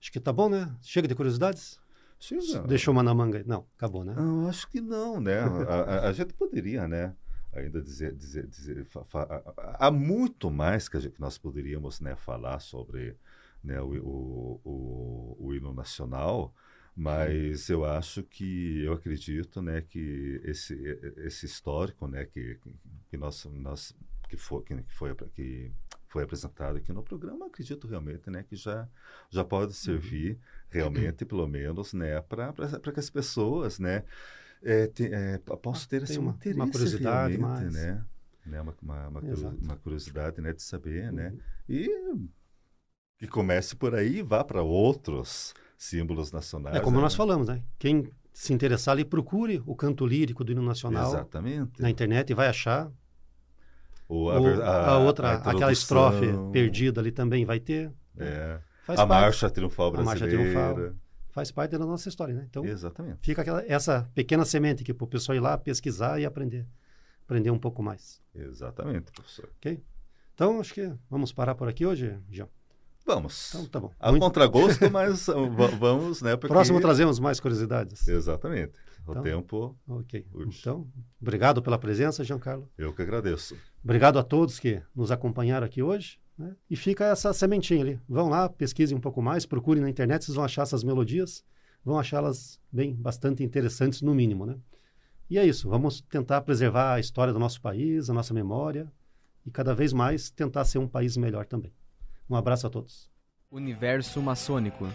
Acho que tá bom, né? Chega de curiosidades? Chega. Deixou uma na manga. Não, acabou, né? Eu acho que não, né? A, a- a gente poderia, né? Ainda dizer, dizer, dizer fa- fa- há muito mais que, gente- que nós poderíamos, né, falar sobre né, o, o, o, o hino nacional, mas eu acho que eu acredito, né, que esse esse histórico, né, que que nós nós que foi que foi que foi apresentado aqui no programa, acredito realmente, né, que já já pode servir realmente, pelo menos, né, para que as pessoas, né, é, te- é, possam ter assim, um uma- uma curiosidade mais. né, né, uma, uma, uma. Uhum. uma curiosidade, né, de saber, né, e que comece por aí e vá para outros, símbolos nacionais. É como né? nós falamos, né? Quem se interessar ali, procure o canto lírico do hino nacional Exatamente. na internet e vai achar. O, O- ver- a, outra, a aquela estrofe perdida ali também vai ter. É. Faz a parte, marcha triunfal A marcha brasileira. triunfal. faz parte da nossa história, né? Então, Exatamente. fica aquela, essa pequena semente aqui para o pessoal ir lá pesquisar e aprender. Aprender um pouco mais. Exatamente, professor. Então, acho que vamos parar por aqui hoje, João. Vamos. Então, tá bom. A Muito- contragosto, *laughs* mas va- vamos, né? Porque... Próximo trazemos mais curiosidades. Exatamente. O Então- tempo, Ok. Urge. Então, obrigado pela presença, Giancarlo. eu que agradeço. Obrigado a todos que nos acompanharam aqui hoje. né? E fica essa sementinha ali. Vão lá, pesquisem um pouco mais, procurem na internet, vocês vão achar essas melodias. Vão achá-las bem, bastante interessantes, no mínimo, né? E é isso. Vamos tentar preservar a história do nosso país, a nossa memória e cada vez mais tentar ser um país melhor também. Um abraço a todos. Universo Maçônico.